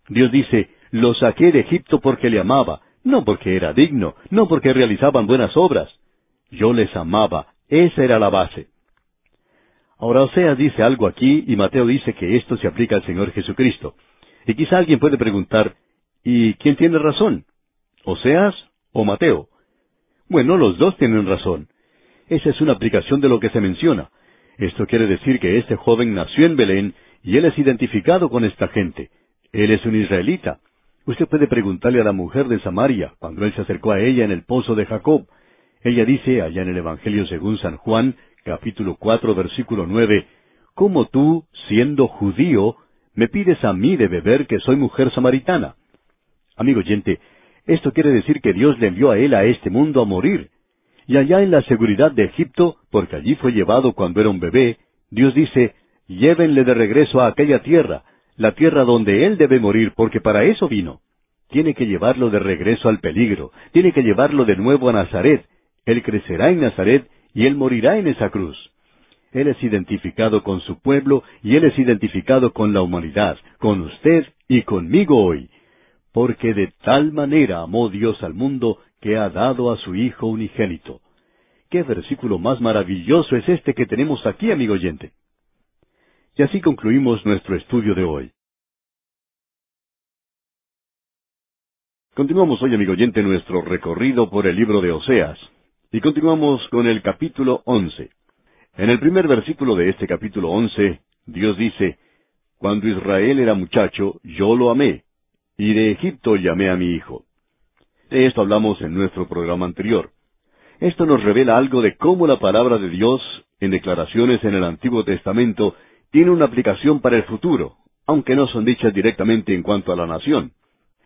Dios dice, lo saqué de Egipto porque le amaba, no porque era digno, no porque realizaban buenas obras. Yo les amaba, esa era la base. Ahora Oseas dice algo aquí y Mateo dice que esto se aplica al Señor Jesucristo. Y quizá alguien puede preguntar, ¿y quién tiene razón? ¿Oseas o Mateo? Bueno, los dos tienen razón. Esa es una aplicación de lo que se menciona. Esto quiere decir que este joven nació en Belén y él es identificado con esta gente. Él es un israelita. Usted puede preguntarle a la mujer de Samaria cuando él se acercó a ella en el pozo de Jacob. Ella dice allá en el Evangelio según San Juan, capítulo cuatro, versículo nueve, ¿Cómo tú, siendo judío, me pides a mí de beber que soy mujer samaritana? Amigo oyente, esto quiere decir que Dios le envió a él a este mundo a morir, y allá en la seguridad de Egipto, porque allí fue llevado cuando era un bebé, Dios dice, llévenle de regreso a aquella tierra, la tierra donde él debe morir, porque para eso vino. Tiene que llevarlo de regreso al peligro, tiene que llevarlo de nuevo a Nazaret. Él crecerá en Nazaret y él morirá en esa cruz. Él es identificado con su pueblo y él es identificado con la humanidad, con usted y conmigo hoy. Porque de tal manera amó Dios al mundo que ha dado a su Hijo unigénito. ¿Qué versículo más maravilloso es este que tenemos aquí, amigo oyente? Y así concluimos nuestro estudio de hoy. Continuamos hoy, amigo oyente, nuestro recorrido por el libro de Oseas, y continuamos con el capítulo once. En el primer versículo de este capítulo once, Dios dice, Cuando Israel era muchacho, yo lo amé, y de Egipto llamé a mi hijo. De esto hablamos en nuestro programa anterior. Esto nos revela algo de cómo la palabra de Dios, en declaraciones en el Antiguo Testamento, tiene una aplicación para el futuro, aunque no son dichas directamente en cuanto a la nación.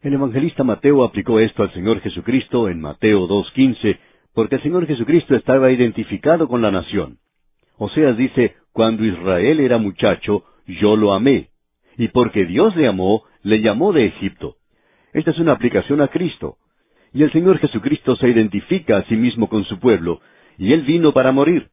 El evangelista Mateo aplicó esto al Señor Jesucristo en Mateo 2.15, porque el Señor Jesucristo estaba identificado con la nación. Oseas dice, cuando Israel era muchacho, yo lo amé, y porque Dios le amó, le llamó de Egipto. Esta es una aplicación a Cristo. Y el Señor Jesucristo se identifica a sí mismo con su pueblo, y Él vino para morir.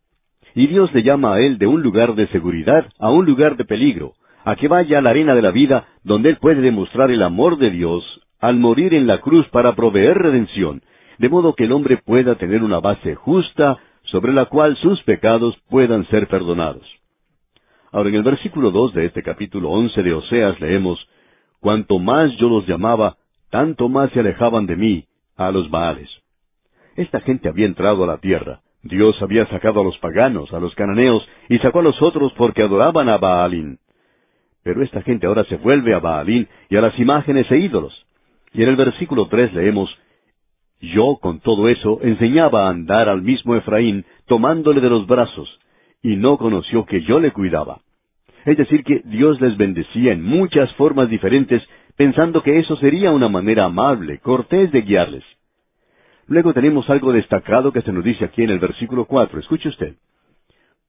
Y Dios le llama a Él de un lugar de seguridad a un lugar de peligro, a que vaya a la arena de la vida, donde Él puede demostrar el amor de Dios al morir en la cruz para proveer redención, de modo que el hombre pueda tener una base justa sobre la cual sus pecados puedan ser perdonados. Ahora en el versículo dos de este capítulo once de Oseas leemos, Cuanto más yo los llamaba, tanto más se alejaban de mí, a los Baales. Esta gente había entrado a la tierra. Dios había sacado a los paganos, a los cananeos, y sacó a los otros porque adoraban a Baalín. Pero esta gente ahora se vuelve a Baalín y a las imágenes e ídolos. Y en el versículo tres leemos, Yo con todo eso enseñaba a andar al mismo Efraín, tomándole de los brazos, y no conoció que yo le cuidaba. Es decir, que Dios les bendecía en muchas formas diferentes pensando que eso sería una manera amable, cortés de guiarles. Luego tenemos algo destacado que se nos dice aquí en el versículo cuatro. Escuche usted.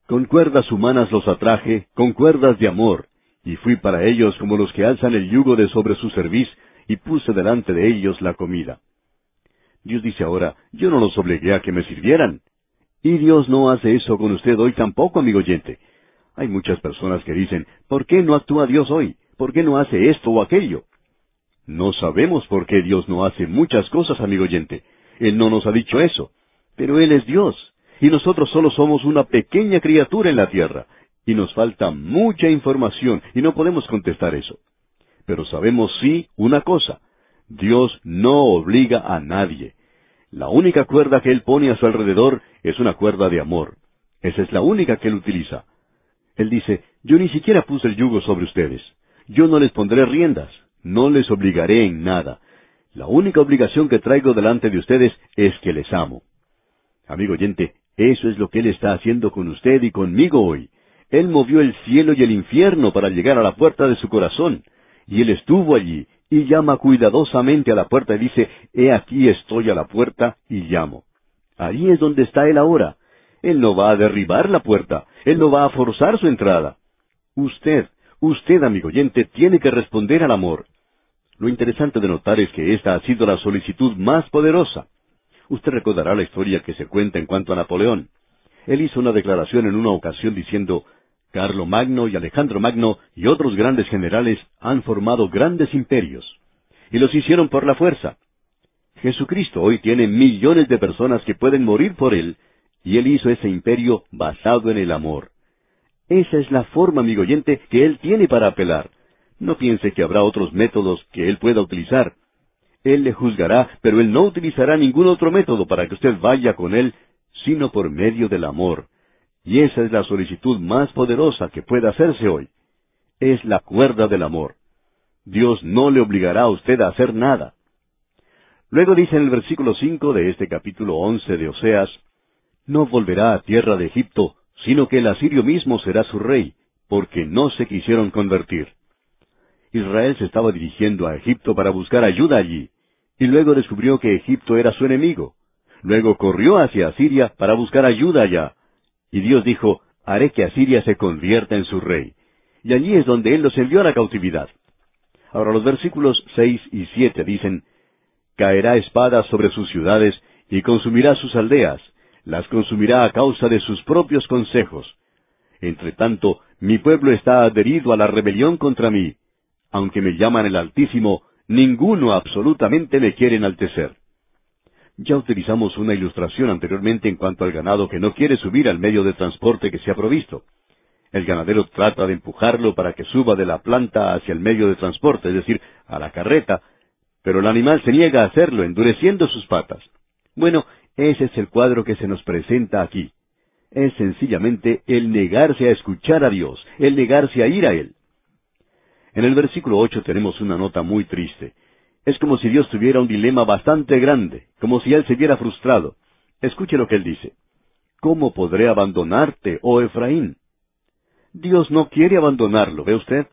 Con cuerdas humanas los atraje, con cuerdas de amor, y fui para ellos como los que alzan el yugo de sobre su cerviz, y puse delante de ellos la comida. Dios dice ahora, yo no los obligué a que me sirvieran. Y Dios no hace eso con usted hoy tampoco, amigo oyente. Hay muchas personas que dicen, ¿por qué no actúa Dios hoy? ¿Por qué no hace esto o aquello? No sabemos por qué Dios no hace muchas cosas, amigo oyente. Él no nos ha dicho eso. Pero Él es Dios. Y nosotros solo somos una pequeña criatura en la tierra. y nos falta mucha información y no podemos contestar eso. Pero sabemos sí una cosa, Dios no obliga a nadie. La única cuerda que Él pone a su alrededor es una cuerda de amor. Esa es la única que Él utiliza. Él dice, yo ni siquiera puse el yugo sobre ustedes. Yo no les pondré riendas. No les obligaré en nada. La única obligación que traigo delante de ustedes es que les amo. Amigo oyente, eso es lo que Él está haciendo con usted y conmigo hoy. Él movió el cielo y el infierno para llegar a la puerta de su corazón. Y Él estuvo allí, y llama cuidadosamente a la puerta y dice, He aquí estoy a la puerta y llamo. Ahí es donde está Él ahora. Él no va a derribar la puerta, Él no va a forzar su entrada. Usted, usted, amigo oyente, tiene que responder al amor. Lo interesante de notar es que esta ha sido la solicitud más poderosa. Usted recordará la historia que se cuenta en cuanto a Napoleón. Él hizo una declaración en una ocasión diciendo, Carlo Magno y Alejandro Magno y otros grandes generales han formado grandes imperios, y los hicieron por la fuerza. Jesucristo hoy tiene millones de personas que pueden morir por Él, y Él hizo ese imperio basado en el amor. Esa es la forma, amigo oyente, que Él tiene para apelar. No piense que habrá otros métodos que Él pueda utilizar. Él le juzgará, pero Él no utilizará ningún otro método para que usted vaya con Él, sino por medio del amor. Y esa es la solicitud más poderosa que puede hacerse hoy. Es la cuerda del amor. Dios no le obligará a usted a hacer nada. Luego dice en el versículo cinco de este capítulo once de Oseas, No volverá a tierra de Egipto, sino que el asirio mismo será su rey, porque no se quisieron convertir. Israel se estaba dirigiendo a Egipto para buscar ayuda allí, y luego descubrió que Egipto era su enemigo. Luego corrió hacia Asiria para buscar ayuda allá. Y Dios dijo, haré que Asiria se convierta en su rey. Y allí es donde Él los envió a la cautividad. Ahora los versículos seis y siete dicen, Caerá espada sobre sus ciudades y consumirá sus aldeas, las consumirá a causa de sus propios consejos. Entre tanto, mi pueblo está adherido a la rebelión contra mí. Aunque me llaman el Altísimo, ninguno absolutamente me quiere enaltecer. Ya utilizamos una ilustración anteriormente en cuanto al ganado que no quiere subir al medio de transporte que se ha provisto. El ganadero trata de empujarlo para que suba de la planta hacia el medio de transporte, es decir, a la carreta, pero el animal se niega a hacerlo, endureciendo sus patas. Bueno, ese es el cuadro que se nos presenta aquí. Es sencillamente el negarse a escuchar a Dios, el negarse a ir a Él. En el versículo ocho tenemos una nota muy triste. Es como si Dios tuviera un dilema bastante grande, como si Él se viera frustrado. Escuche lo que Él dice. ¿Cómo podré abandonarte, oh Efraín? Dios no quiere abandonarlo, ¿ve usted?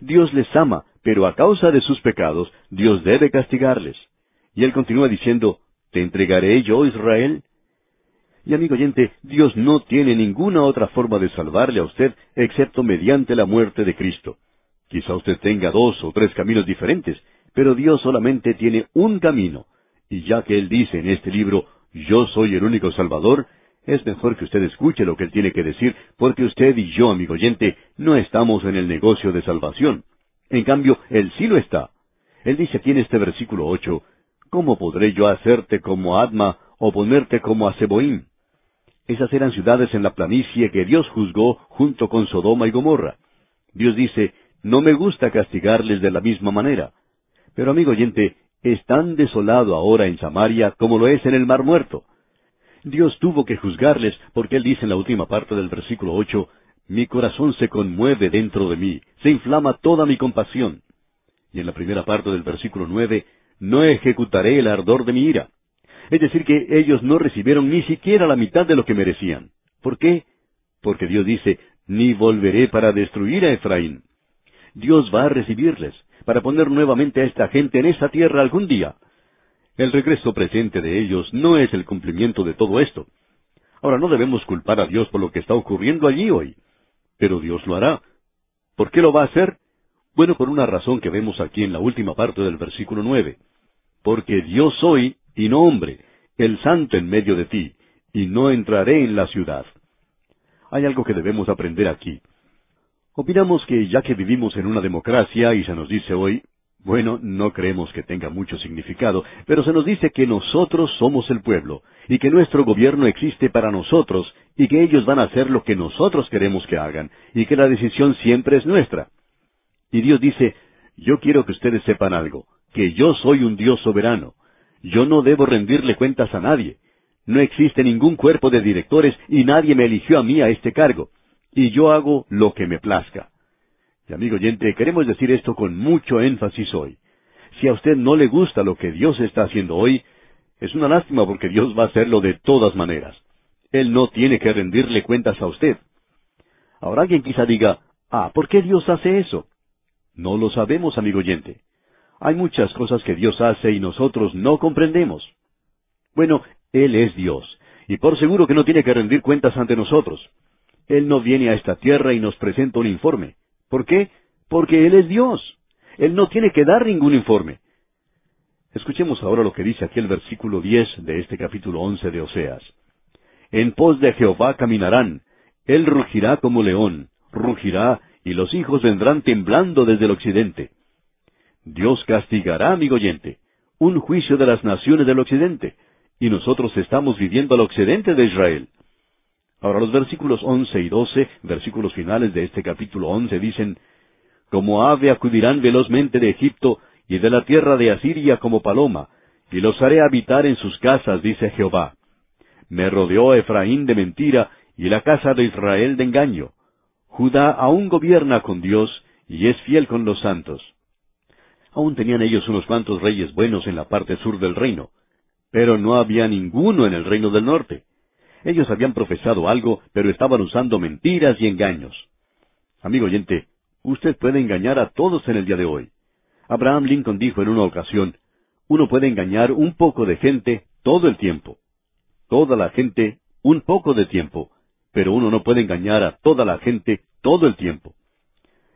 Dios les ama, pero a causa de sus pecados, Dios debe castigarles. Y Él continúa diciendo, ¿te entregaré yo, Israel? Y amigo oyente, Dios no tiene ninguna otra forma de salvarle a usted excepto mediante la muerte de Cristo. Quizá usted tenga dos o tres caminos diferentes, pero Dios solamente tiene un camino. Y ya que Él dice en este libro, yo soy el único Salvador, es mejor que usted escuche lo que Él tiene que decir, porque usted y yo, amigo oyente, no estamos en el negocio de salvación. En cambio, Él sí lo está. Él dice aquí en este versículo ocho, ¿Cómo podré yo hacerte como Adma o ponerte como a? Esas eran ciudades en la planicie que Dios juzgó junto con Sodoma y Gomorra. Dios dice, no me gusta castigarles de la misma manera. Pero amigo oyente, es tan desolado ahora en Samaria como lo es en el Mar Muerto. Dios tuvo que juzgarles porque Él dice en la última parte del versículo ocho, Mi corazón se conmueve dentro de mí, se inflama toda mi compasión. Y en la primera parte del versículo nueve, No ejecutaré el ardor de mi ira. Es decir, que ellos no recibieron ni siquiera la mitad de lo que merecían. ¿Por qué? Porque Dios dice, Ni volveré para destruir a Efraín. Dios va a recibirles, para poner nuevamente a esta gente en esa tierra algún día. El regreso presente de ellos no es el cumplimiento de todo esto. Ahora no debemos culpar a Dios por lo que está ocurriendo allí hoy, pero Dios lo hará. ¿Por qué lo va a hacer? Bueno, por una razón que vemos aquí en la última parte del versículo nueve. Porque Dios soy y no hombre, el santo en medio de ti, y no entraré en la ciudad. Hay algo que debemos aprender aquí. Opinamos que ya que vivimos en una democracia y se nos dice hoy, Bueno, no creemos que tenga mucho significado, pero se nos dice que nosotros somos el pueblo, y que nuestro gobierno existe para nosotros, y que ellos van a hacer lo que nosotros queremos que hagan, y que la decisión siempre es nuestra. Y Dios dice, yo quiero que ustedes sepan algo, que yo soy un Dios soberano. Yo no debo rendirle cuentas a nadie. No existe ningún cuerpo de directores y nadie me eligió a mí a este cargo. Y yo hago lo que me plazca. Y amigo oyente, queremos decir esto con mucho énfasis hoy. Si a usted no le gusta lo que Dios está haciendo hoy, es una lástima porque Dios va a hacerlo de todas maneras. Él no tiene que rendirle cuentas a usted. Ahora alguien quizá diga, ah, ¿por qué Dios hace eso? No lo sabemos, amigo oyente. Hay muchas cosas que Dios hace y nosotros no comprendemos. Bueno, Él es Dios, y por seguro que no tiene que rendir cuentas ante nosotros. Él no viene a esta tierra y nos presenta un informe. ¿Por qué? Porque Él es Dios. Él no tiene que dar ningún informe. Escuchemos ahora lo que dice aquí el versículo diez de este capítulo once de Oseas. En pos de Jehová caminarán, Él rugirá como león, rugirá, y los hijos vendrán temblando desde el occidente. Dios castigará, amigo oyente, un juicio de las naciones del occidente, y nosotros estamos viviendo al occidente de Israel. Ahora los versículos once y doce, versículos finales de este capítulo once, dicen, Como ave acudirán velozmente de Egipto y de la tierra de Asiria como paloma, y los haré habitar en sus casas, dice Jehová. Me rodeó Efraín de mentira, y la casa de Israel de engaño. Judá aún gobierna con Dios, y es fiel con los santos. Aún tenían ellos unos cuantos reyes buenos en la parte sur del reino, pero no había ninguno en el reino del norte. Ellos habían profesado algo, pero estaban usando mentiras y engaños. Amigo oyente, usted puede engañar a todos en el día de hoy. Abraham Lincoln dijo en una ocasión, uno puede engañar un poco de gente todo el tiempo. Toda la gente un poco de tiempo, pero uno no puede engañar a toda la gente todo el tiempo.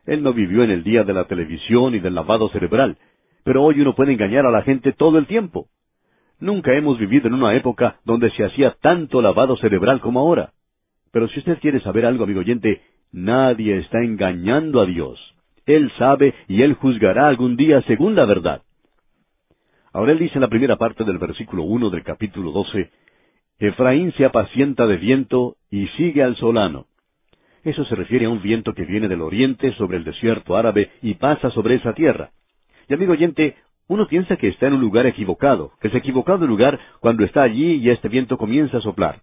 Él no vivió en el día de la televisión y del lavado cerebral, pero hoy uno puede engañar a la gente todo el tiempo. Nunca hemos vivido en una época donde se hacía tanto lavado cerebral como ahora. Pero si usted quiere saber algo, amigo oyente, nadie está engañando a Dios. Él sabe y Él juzgará algún día según la verdad. Ahora Él dice en la primera parte del versículo uno del capítulo doce, Efraín se apacienta de viento y sigue al solano. Eso se refiere a un viento que viene del oriente sobre el desierto árabe y pasa sobre esa tierra. Y amigo oyente, uno piensa que está en un lugar equivocado, que ha equivocado de lugar cuando está allí y este viento comienza a soplar.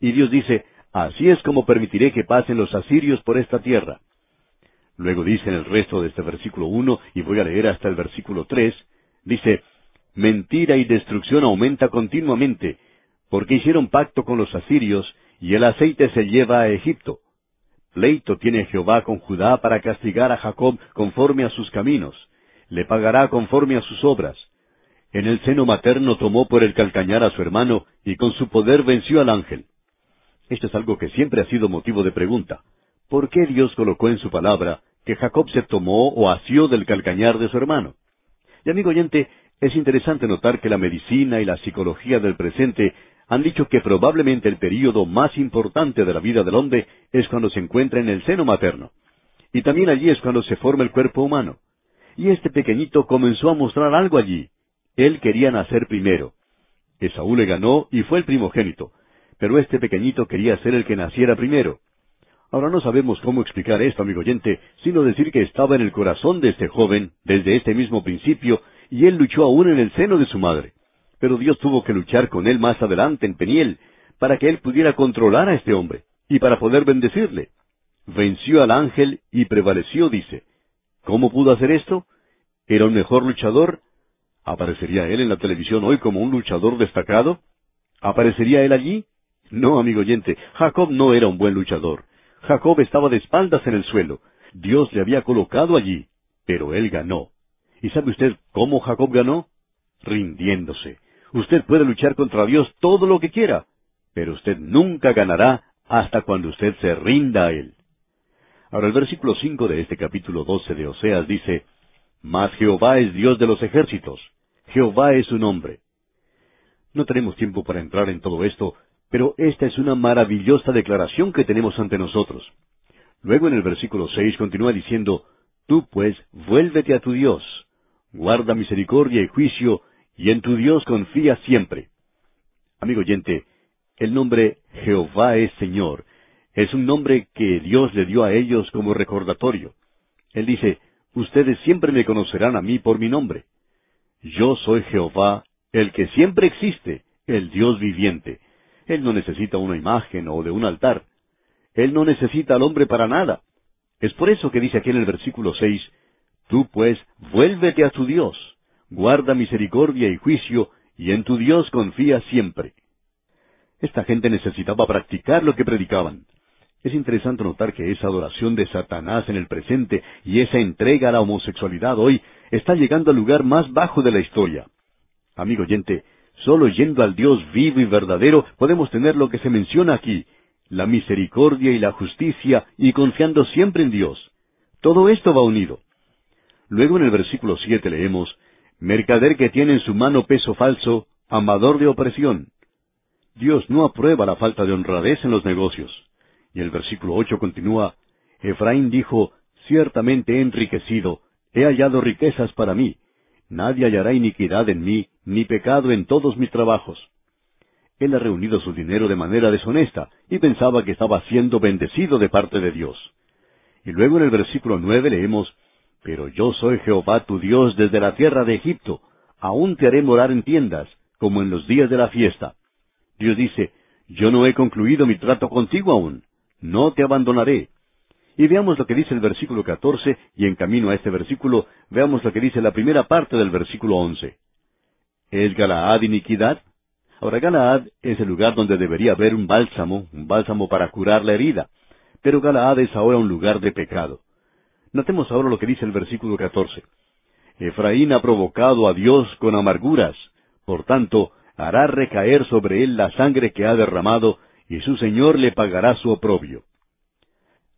Y Dios dice, así es como permitiré que pasen los asirios por esta tierra. Luego dice en el resto de este versículo uno, y voy a leer hasta el versículo tres, dice, Mentira y destrucción aumenta continuamente, porque hicieron pacto con los asirios, y el aceite se lleva a Egipto. Pleito tiene Jehová con Judá para castigar a Jacob conforme a sus caminos, le pagará conforme a sus obras. En el seno materno tomó por el calcañar a su hermano, y con su poder venció al ángel. Esto es algo que siempre ha sido motivo de pregunta. ¿Por qué Dios colocó en su palabra que Jacob se tomó o asió del calcañar de su hermano? Y amigo oyente, es interesante notar que la medicina y la psicología del presente han dicho que probablemente el período más importante de la vida del hombre es cuando se encuentra en el seno materno. Y también allí es cuando se forma el cuerpo humano. Y este pequeñito comenzó a mostrar algo allí. Él quería nacer primero. Esaú le ganó y fue el primogénito. Pero este pequeñito quería ser el que naciera primero. Ahora no sabemos cómo explicar esto, amigo oyente, sino decir que estaba en el corazón de este joven desde este mismo principio y él luchó aún en el seno de su madre. Pero Dios tuvo que luchar con él más adelante en Peniel para que él pudiera controlar a este hombre y para poder bendecirle. Venció al ángel y prevaleció, dice. ¿Cómo pudo hacer esto? ¿Era un mejor luchador? ¿Aparecería él en la televisión hoy como un luchador destacado? ¿Aparecería él allí? No, amigo oyente, Jacob no era un buen luchador. Jacob estaba de espaldas en el suelo. Dios le había colocado allí, pero él ganó. ¿Y sabe usted cómo Jacob ganó? Rindiéndose. Usted puede luchar contra Dios todo lo que quiera, pero usted nunca ganará hasta cuando usted se rinda a Él. Ahora el versículo cinco de este capítulo doce de Oseas dice, Mas Jehová es Dios de los ejércitos, Jehová es su nombre. No tenemos tiempo para entrar en todo esto, pero esta es una maravillosa declaración que tenemos ante nosotros. Luego en el versículo seis continúa diciendo, Tú pues vuélvete a tu Dios, guarda misericordia y juicio, y en tu Dios confía siempre. Amigo oyente, el nombre Jehová es Señor. Es un nombre que Dios le dio a ellos como recordatorio. Él dice, ustedes siempre me conocerán a mí por mi nombre. Yo soy Jehová, el que siempre existe, el Dios viviente. Él no necesita una imagen o de un altar. Él no necesita al hombre para nada. Es por eso que dice aquí en el versículo seis, Tú pues vuélvete a tu Dios, guarda misericordia y juicio, y en tu Dios confía siempre. Esta gente necesitaba practicar lo que predicaban. Es interesante notar que esa adoración de Satanás en el presente y esa entrega a la homosexualidad hoy está llegando al lugar más bajo de la historia. Amigo oyente, solo yendo al Dios vivo y verdadero podemos tener lo que se menciona aquí, la misericordia y la justicia y confiando siempre en Dios. Todo esto va unido. Luego en el versículo siete leemos, Mercader que tiene en su mano peso falso, amador de opresión. Dios no aprueba la falta de honradez en los negocios. Y el versículo ocho continúa, Efraín dijo, Ciertamente he enriquecido, he hallado riquezas para mí. Nadie hallará iniquidad en mí, ni pecado en todos mis trabajos. Él ha reunido su dinero de manera deshonesta y pensaba que estaba siendo bendecido de parte de Dios. Y luego en el versículo nueve leemos, Pero yo soy Jehová tu Dios desde la tierra de Egipto, aún te haré morar en tiendas, como en los días de la fiesta. Dios dice, Yo no he concluido mi trato contigo aún, no te abandonaré. Y veamos lo que dice el versículo catorce, y en camino a este versículo, veamos lo que dice la primera parte del versículo once. ¿Es Galaad iniquidad? Ahora Galaad es el lugar donde debería haber un bálsamo, un bálsamo para curar la herida. Pero Galaad es ahora un lugar de pecado. Notemos ahora lo que dice el versículo catorce. Efraín ha provocado a Dios con amarguras, por tanto, hará recaer sobre él la sangre que ha derramado, y su Señor le pagará su oprobio.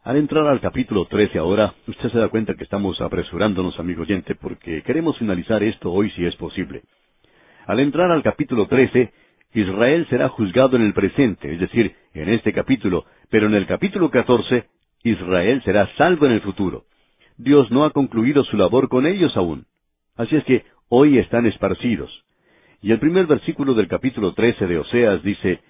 Al entrar al capítulo trece ahora, usted se da cuenta que estamos apresurándonos, amigo oyente, porque queremos finalizar esto hoy si es posible. Al entrar al capítulo trece, Israel será juzgado en el presente, es decir, en este capítulo, pero en el capítulo catorce, Israel será salvo en el futuro. Dios no ha concluido su labor con ellos aún. Así es que hoy están esparcidos. Y el primer versículo del capítulo trece de Oseas dice,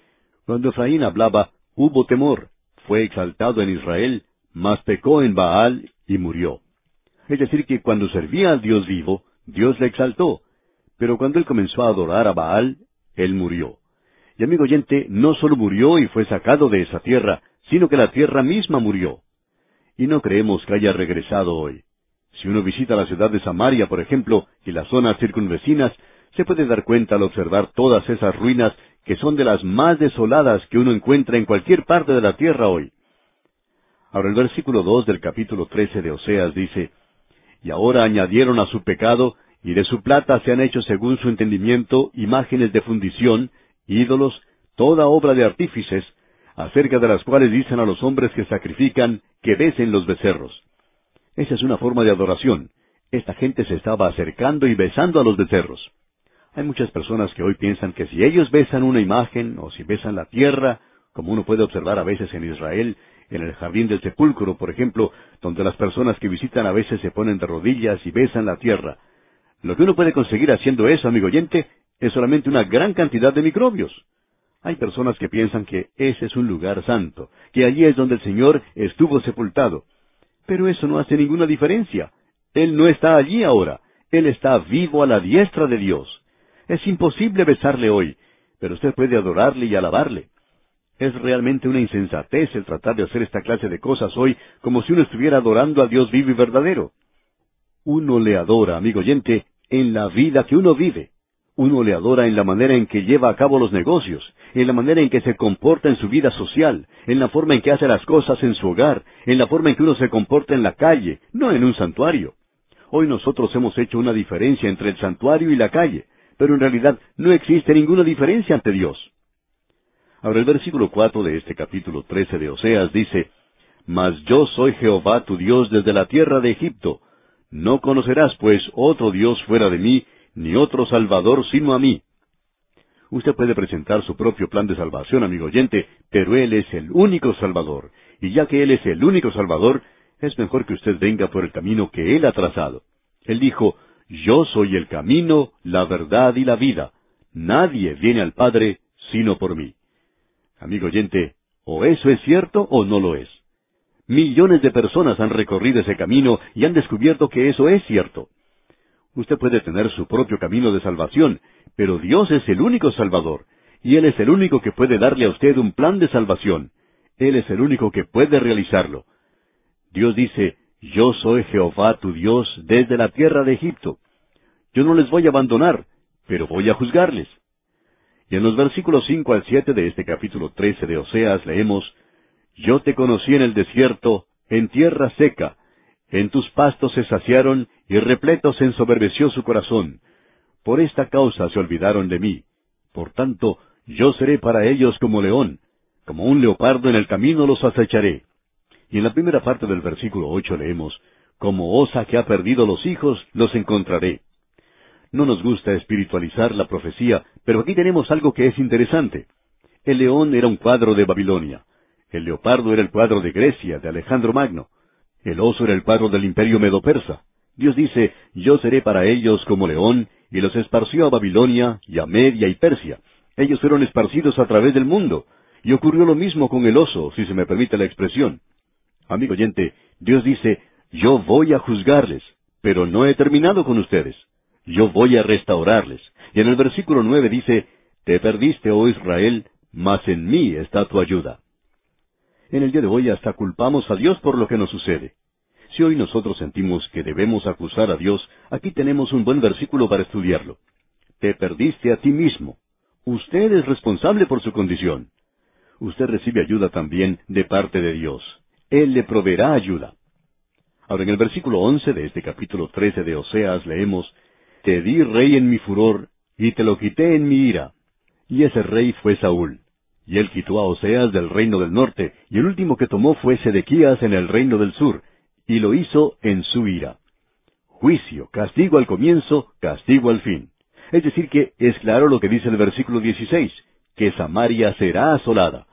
Cuando Efraín hablaba, hubo temor, fue exaltado en Israel, mas pecó en Baal y murió. Es decir, que cuando servía al Dios vivo, Dios le exaltó, pero cuando él comenzó a adorar a Baal, él murió. Y amigo oyente, no solo murió y fue sacado de esa tierra, sino que la tierra misma murió. Y no creemos que haya regresado hoy. Si uno visita la ciudad de Samaria, por ejemplo, y las zonas circunvecinas, se puede dar cuenta al observar todas esas ruinas que son de las más desoladas que uno encuentra en cualquier parte de la tierra hoy. Ahora el versículo dos del capítulo trece de Oseas dice, Y ahora añadieron a su pecado y de su plata se han hecho según su entendimiento imágenes de fundición, ídolos, toda obra de artífices, acerca de las cuales dicen a los hombres que sacrifican que besen los becerros. Esa es una forma de adoración. Esta gente se estaba acercando y besando a los becerros. Hay muchas personas que hoy piensan que si ellos besan una imagen o si besan la tierra, como uno puede observar a veces en Israel, en el jardín del sepulcro, por ejemplo, donde las personas que visitan a veces se ponen de rodillas y besan la tierra, lo que uno puede conseguir haciendo eso, amigo oyente, es solamente una gran cantidad de microbios. Hay personas que piensan que ese es un lugar santo, que allí es donde el Señor estuvo sepultado. Pero eso no hace ninguna diferencia. Él no está allí ahora. Él está vivo a la diestra de Dios. Es imposible besarle hoy, pero usted puede adorarle y alabarle. Es realmente una insensatez el tratar de hacer esta clase de cosas hoy como si uno estuviera adorando a Dios vivo y verdadero. Uno le adora, amigo oyente, en la vida que uno vive. Uno le adora en la manera en que lleva a cabo los negocios, en la manera en que se comporta en su vida social, en la forma en que hace las cosas en su hogar, en la forma en que uno se comporta en la calle, no en un santuario. Hoy nosotros hemos hecho una diferencia entre el santuario y la calle, pero en realidad no existe ninguna diferencia ante Dios. Ahora el versículo cuatro de este capítulo trece de Oseas dice, Mas yo soy Jehová tu Dios desde la tierra de Egipto, no conocerás, pues, otro Dios fuera de mí, ni otro Salvador sino a mí. Usted puede presentar su propio plan de salvación, amigo oyente, pero Él es el único Salvador, y ya que Él es el único Salvador, es mejor que usted venga por el camino que Él ha trazado. Él dijo, Yo soy el camino, la verdad y la vida. Nadie viene al Padre sino por mí. Amigo oyente, o eso es cierto o no lo es. Millones de personas han recorrido ese camino y han descubierto que eso es cierto. Usted puede tener su propio camino de salvación, pero Dios es el único Salvador, y Él es el único que puede darle a usted un plan de salvación. Él es el único que puede realizarlo. Dios dice, Yo soy Jehová tu Dios desde la tierra de Egipto. Yo no les voy a abandonar, pero voy a juzgarles. Y en los versículos cinco al siete de este capítulo trece de Oseas leemos, yo te conocí en el desierto, en tierra seca. En tus pastos se saciaron y repleto se ensoberbeció su corazón. Por esta causa se olvidaron de mí. Por tanto, yo seré para ellos como león. Como un leopardo en el camino los acecharé. Y en la primera parte del versículo ocho leemos, Como osa que ha perdido los hijos, los encontraré. No nos gusta espiritualizar la profecía, pero aquí tenemos algo que es interesante. El león era un cuadro de Babilonia. El leopardo era el cuadro de Grecia, de Alejandro Magno. El oso era el cuadro del imperio medo-persa. Dios dice, yo seré para ellos como león, y los esparció a Babilonia, y a Media y Persia. Ellos fueron esparcidos a través del mundo. Y ocurrió lo mismo con el oso, si se me permite la expresión. Amigo oyente, Dios dice, yo voy a juzgarles, pero no he terminado con ustedes. Yo voy a restaurarles. Y en el versículo nueve dice, Te perdiste, oh Israel, mas en mí está tu ayuda. En el día de hoy hasta culpamos a Dios por lo que nos sucede. Si hoy nosotros sentimos que debemos acusar a Dios, aquí tenemos un buen versículo para estudiarlo. Te perdiste a ti mismo. Usted es responsable por su condición. Usted recibe ayuda también de parte de Dios. Él le proveerá ayuda. Ahora en el versículo once de este capítulo trece de Oseas leemos, Te di rey en mi furor, y te lo quité en mi ira. Y ese rey fue Saúl. Y él quitó a Oseas del reino del norte, y el último que tomó fue Sedequías en el reino del sur, y lo hizo en su ira. Juicio, castigo al comienzo, castigo al fin. Es decir, que es claro lo que dice el versículo 16, que Samaria será asolada.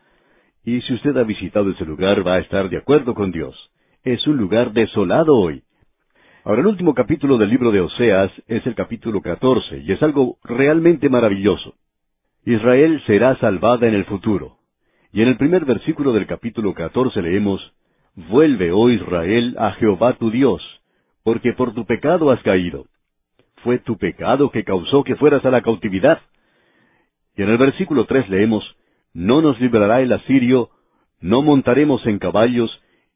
Y si usted ha visitado ese lugar, va a estar de acuerdo con Dios. Es un lugar desolado hoy. Ahora, el último capítulo del libro de Oseas es el capítulo 14, y es algo realmente maravilloso. Israel será salvada en el futuro. Y en el primer versículo del capítulo 14 leemos, Vuelve, oh Israel, a Jehová tu Dios, porque por tu pecado has caído. Fue tu pecado que causó que fueras a la cautividad. Y en el versículo 3 leemos, No nos librará el asirio, no montaremos en caballos,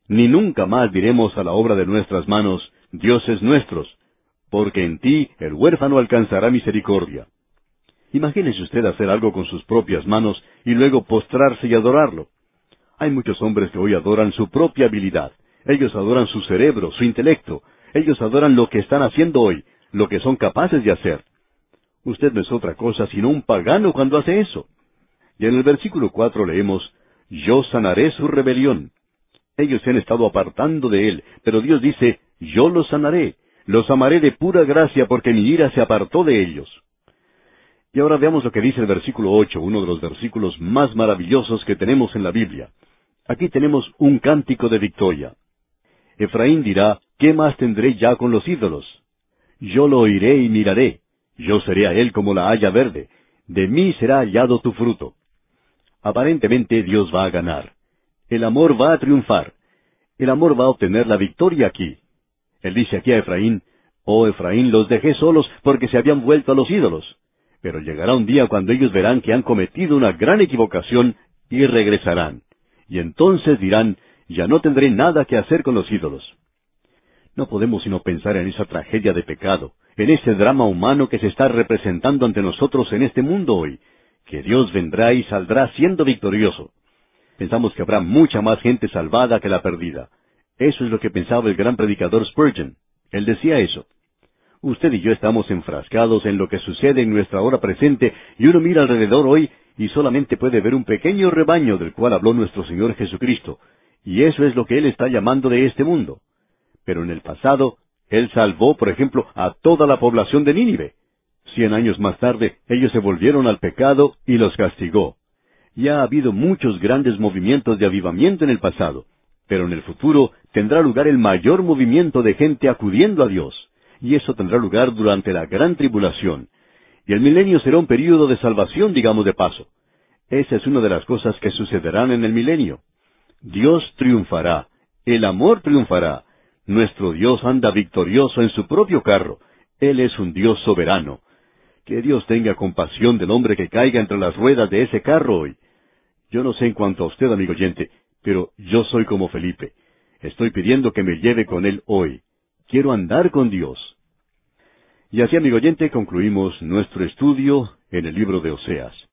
ni nunca más diremos a la obra de nuestras manos, dioses nuestros, porque en ti el huérfano alcanzará misericordia. Imagínese usted hacer algo con sus propias manos y luego postrarse y adorarlo. Hay muchos hombres que hoy adoran su propia habilidad. Ellos adoran su cerebro, su intelecto. Ellos adoran lo que están haciendo hoy, lo que son capaces de hacer. Usted no es otra cosa sino un pagano cuando hace eso. Y en el versículo cuatro leemos, Yo sanaré su rebelión. Ellos se han estado apartando de él, pero Dios dice, Yo los sanaré, los amaré de pura gracia porque mi ira se apartó de ellos. Y ahora veamos lo que dice el versículo ocho, uno de los versículos más maravillosos que tenemos en la Biblia. Aquí tenemos un cántico de victoria. Efraín dirá, ¿qué más tendré ya con los ídolos? Yo lo oiré y miraré. Yo seré a él como la haya verde. De mí será hallado tu fruto. Aparentemente Dios va a ganar. El amor va a triunfar. El amor va a obtener la victoria aquí. Él dice aquí a Efraín, Oh Efraín, los dejé solos porque se habían vuelto a los ídolos. Pero llegará un día cuando ellos verán que han cometido una gran equivocación y regresarán. Y entonces dirán, ya no tendré nada que hacer con los ídolos. No podemos sino pensar en esa tragedia de pecado, en ese drama humano que se está representando ante nosotros en este mundo hoy, que Dios vendrá y saldrá siendo victorioso. Pensamos que habrá mucha más gente salvada que la perdida. Eso es lo que pensaba el gran predicador Spurgeon. Él decía eso. Usted y yo estamos enfrascados en lo que sucede en nuestra hora presente y uno mira alrededor hoy y solamente puede ver un pequeño rebaño del cual habló nuestro Señor Jesucristo. Y eso es lo que Él está llamando de este mundo. Pero en el pasado, Él salvó, por ejemplo, a toda la población de Nínive. Cien años más tarde, ellos se volvieron al pecado y los castigó. Y ha habido muchos grandes movimientos de avivamiento en el pasado, pero en el futuro tendrá lugar el mayor movimiento de gente acudiendo a Dios y eso tendrá lugar durante la gran tribulación. Y el milenio será un período de salvación, digamos de paso. Esa es una de las cosas que sucederán en el milenio. Dios triunfará, el amor triunfará. Nuestro Dios anda victorioso en su propio carro. Él es un Dios soberano. Que Dios tenga compasión del hombre que caiga entre las ruedas de ese carro hoy. Yo no sé en cuanto a usted, amigo oyente, pero yo soy como Felipe. Estoy pidiendo que me lleve con él hoy. Quiero andar con Dios. Y así, amigo oyente, concluimos nuestro estudio en el libro de Oseas.